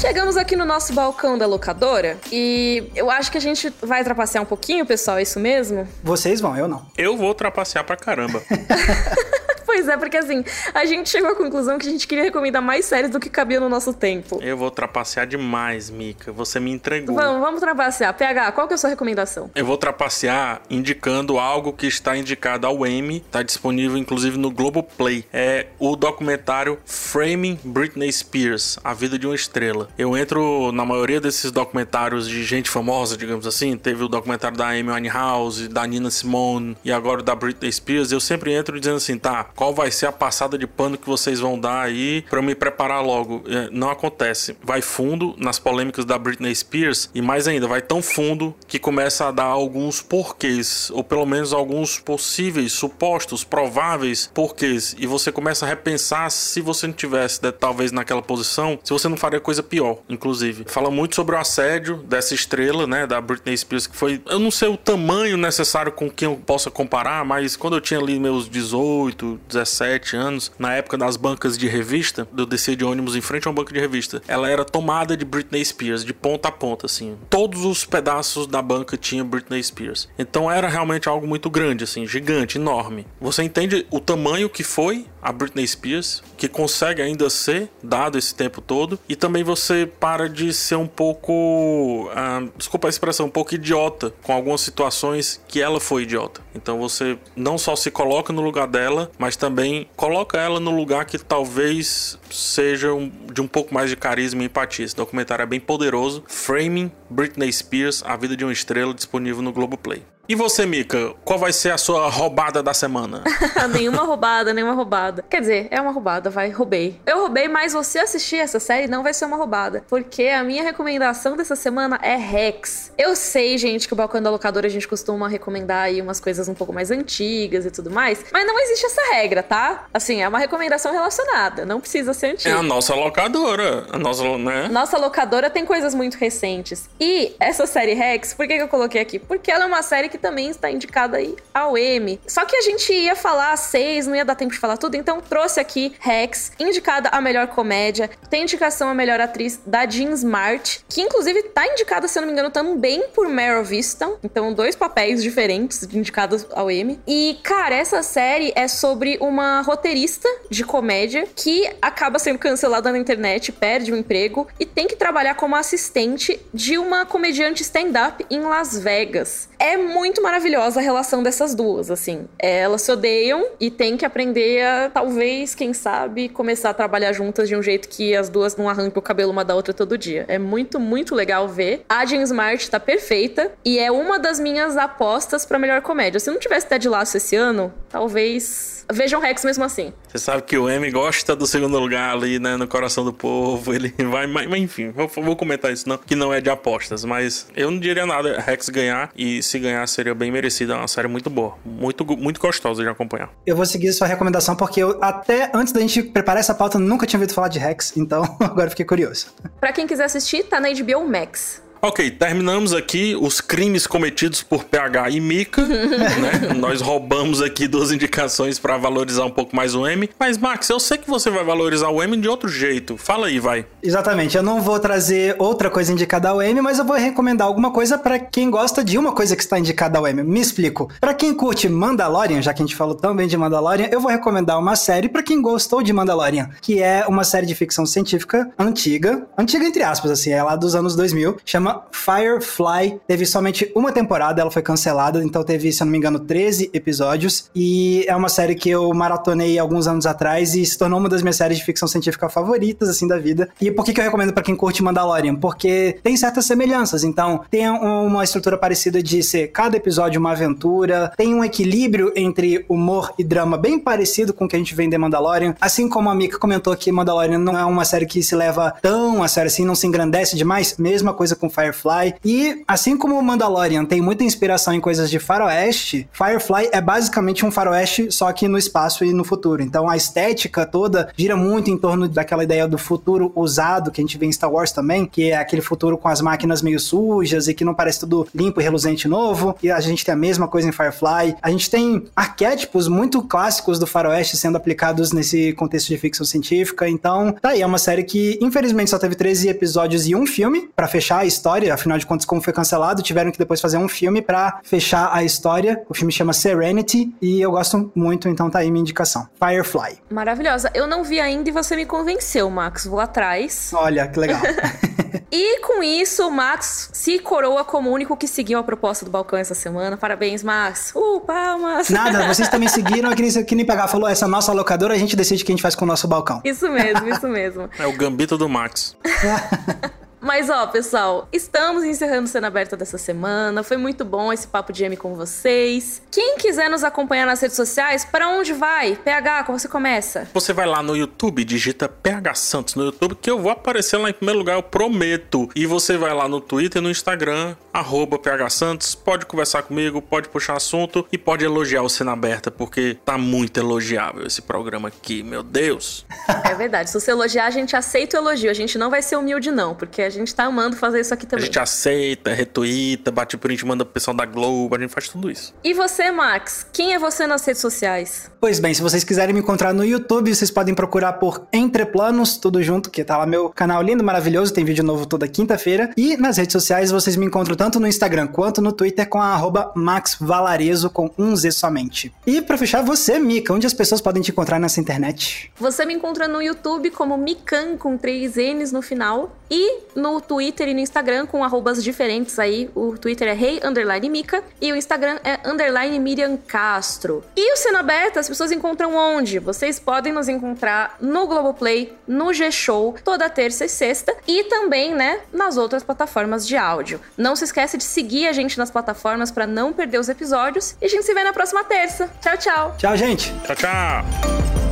Chegamos aqui no nosso balcão da locadora e eu acho que a gente vai trapacear um pouquinho, pessoal, é isso mesmo? Vocês vão, eu não. Eu vou trapacear pra caramba. [laughs] Pois é, porque assim, a gente chegou à conclusão que a gente queria recomendar mais séries do que cabia no nosso tempo. Eu vou trapacear demais, Mika. Você me entregou. Vamos, vamos trapacear. PH, qual que é a sua recomendação? Eu vou trapacear indicando algo que está indicado ao Emmy, está disponível inclusive no Globoplay. É o documentário Framing Britney Spears, A Vida de uma Estrela. Eu entro na maioria desses documentários de gente famosa, digamos assim. Teve o documentário da Amy Winehouse, da Nina Simone e agora o da Britney Spears. Eu sempre entro dizendo assim, tá, qual vai ser a passada de pano que vocês vão dar aí para eu me preparar logo. É, não acontece. Vai fundo nas polêmicas da Britney Spears e mais ainda, vai tão fundo que começa a dar alguns porquês, ou pelo menos alguns possíveis, supostos, prováveis porquês. E você começa a repensar se você não tivesse, né, talvez naquela posição, se você não faria coisa pior, inclusive. Fala muito sobre o assédio dessa estrela, né, da Britney Spears, que foi, eu não sei o tamanho necessário com quem eu possa comparar, mas quando eu tinha ali meus 18, 17 anos, na época das bancas de revista, eu descia de ônibus em frente a uma banca de revista, ela era tomada de Britney Spears, de ponta a ponta, assim. Todos os pedaços da banca tinham Britney Spears. Então era realmente algo muito grande, assim, gigante, enorme. Você entende o tamanho que foi a Britney Spears, que consegue ainda ser dado esse tempo todo, e também você para de ser um pouco, ah, desculpa a expressão, um pouco idiota com algumas situações que ela foi idiota. Então você não só se coloca no lugar dela, mas também coloca ela no lugar que talvez seja um, de um pouco mais de carisma e empatia. Esse documentário é bem poderoso. Framing Britney Spears, A Vida de uma Estrela, disponível no Globoplay. E você, Mika, qual vai ser a sua roubada da semana? [laughs] nenhuma roubada, nenhuma roubada. Quer dizer, é uma roubada, vai, roubei. Eu roubei, mas você assistir essa série não vai ser uma roubada. Porque a minha recomendação dessa semana é Rex. Eu sei, gente, que o balcão da locadora a gente costuma recomendar aí umas coisas um pouco mais antigas e tudo mais. Mas não existe essa regra, tá? Assim, é uma recomendação relacionada. Não precisa ser antiga. É a nossa locadora. A nossa, né? Nossa locadora tem coisas muito recentes. E essa série Rex, por que, que eu coloquei aqui? Porque ela é uma série que também está indicada aí ao M. Só que a gente ia falar seis, não ia dar tempo de falar tudo, então trouxe aqui Rex, indicada a melhor comédia, tem indicação a melhor atriz da Jean Smart, que inclusive tá indicada, se eu não me engano, também por Meryl Viston. Então, dois papéis diferentes indicados ao M. E, cara, essa série é sobre uma roteirista de comédia que acaba sendo cancelada na internet, perde o emprego e tem que trabalhar como assistente de uma comediante stand-up em Las Vegas. É muito muito maravilhosa a relação dessas duas, assim. Elas se odeiam e tem que aprender a, talvez, quem sabe, começar a trabalhar juntas de um jeito que as duas não arrancam o cabelo uma da outra todo dia. É muito, muito legal ver. A Jean Smart tá perfeita e é uma das minhas apostas para melhor comédia. Se não tivesse Ted Lasso esse ano, talvez vejam Rex mesmo assim. Você sabe que o M gosta do segundo lugar ali, né, no coração do povo. Ele [laughs] vai, mas, mas enfim, vou, vou, comentar isso não, que não é de apostas, mas eu não diria nada Rex ganhar e se ganhar seria bem merecido, é uma série muito boa, muito muito gostosa de acompanhar. Eu vou seguir sua recomendação porque eu até antes da gente preparar essa pauta nunca tinha ouvido falar de Rex, então [laughs] agora fiquei curioso. Para quem quiser assistir, tá na HBO Max. Ok, terminamos aqui os crimes cometidos por PH e Mika, [laughs] né? Nós roubamos aqui duas indicações para valorizar um pouco mais o M. Mas, Max, eu sei que você vai valorizar o M de outro jeito. Fala aí, vai. Exatamente. Eu não vou trazer outra coisa indicada ao M, mas eu vou recomendar alguma coisa para quem gosta de uma coisa que está indicada ao M. Me explico. Para quem curte Mandalorian, já que a gente falou tão bem de Mandalorian, eu vou recomendar uma série para quem gostou de Mandalorian, que é uma série de ficção científica antiga, antiga entre aspas, assim, é lá dos anos 2000, chama chama Firefly. Teve somente uma temporada, ela foi cancelada, então teve, se eu não me engano, 13 episódios. E é uma série que eu maratonei alguns anos atrás e se tornou uma das minhas séries de ficção científica favoritas, assim, da vida. E por que, que eu recomendo para quem curte Mandalorian? Porque tem certas semelhanças. Então, tem uma estrutura parecida de ser cada episódio uma aventura, tem um equilíbrio entre humor e drama bem parecido com o que a gente vê em The Mandalorian. Assim como a Mika comentou que Mandalorian não é uma série que se leva tão a sério assim, não se engrandece demais, mesma coisa com Firefly. E assim como o Mandalorian tem muita inspiração em coisas de faroeste, Firefly é basicamente um faroeste só que no espaço e no futuro. Então a estética toda gira muito em torno daquela ideia do futuro usado que a gente vê em Star Wars também, que é aquele futuro com as máquinas meio sujas e que não parece tudo limpo e reluzente novo. E a gente tem a mesma coisa em Firefly. A gente tem arquétipos muito clássicos do faroeste sendo aplicados nesse contexto de ficção científica. Então, tá aí, é uma série que infelizmente só teve 13 episódios e um filme para fechar a história história, afinal de contas, como foi cancelado, tiveram que depois fazer um filme para fechar a história. O filme chama Serenity e eu gosto muito, então tá aí minha indicação. Firefly. Maravilhosa. Eu não vi ainda e você me convenceu, Max. Vou atrás. Olha, que legal. [laughs] e com isso, o Max se coroa como o único que seguiu a proposta do balcão essa semana. Parabéns, Max. Uh, palmas. Nada, [laughs] vocês também seguiram, que nem, que nem pegar falou, essa nossa locadora, a gente decide o que a gente faz com o nosso balcão. Isso mesmo, isso mesmo. É o gambito do Max. [laughs] Mas ó, pessoal, estamos encerrando Cena Aberta dessa semana. Foi muito bom esse papo de M com vocês. Quem quiser nos acompanhar nas redes sociais, para onde vai? PH, como você começa? Você vai lá no YouTube, digita PH Santos no YouTube, que eu vou aparecer lá em primeiro lugar, eu prometo. E você vai lá no Twitter e no Instagram, arroba PH Santos, pode conversar comigo, pode puxar assunto e pode elogiar o Cena Aberta, porque tá muito elogiável esse programa aqui, meu Deus. É verdade, se você elogiar, a gente aceita o elogio, a gente não vai ser humilde não, porque a gente tá amando fazer isso aqui também. A gente aceita, retuita, bate print, manda pro pessoal da Globo, a gente faz tudo isso. E você, Max? Quem é você nas redes sociais? Pois bem, se vocês quiserem me encontrar no YouTube, vocês podem procurar por Entre Planos, tudo junto, que tá lá meu canal lindo, maravilhoso, tem vídeo novo toda quinta-feira. E nas redes sociais vocês me encontram tanto no Instagram quanto no Twitter com a arroba maxvalarezo com um Z somente. E pra fechar, você, Mika, onde as pessoas podem te encontrar nessa internet? Você me encontra no YouTube como Mikan com três N's no final e no Twitter e no Instagram com arrobas diferentes aí. O Twitter é rei hey, underline Mika e o Instagram é underline Miriam Castro. E o Cena Aberta, as pessoas encontram onde? Vocês podem nos encontrar no Globoplay, no G-Show, toda terça e sexta e também, né, nas outras plataformas de áudio. Não se esquece de seguir a gente nas plataformas para não perder os episódios e a gente se vê na próxima terça. Tchau, tchau. Tchau, gente. Tchau, tchau.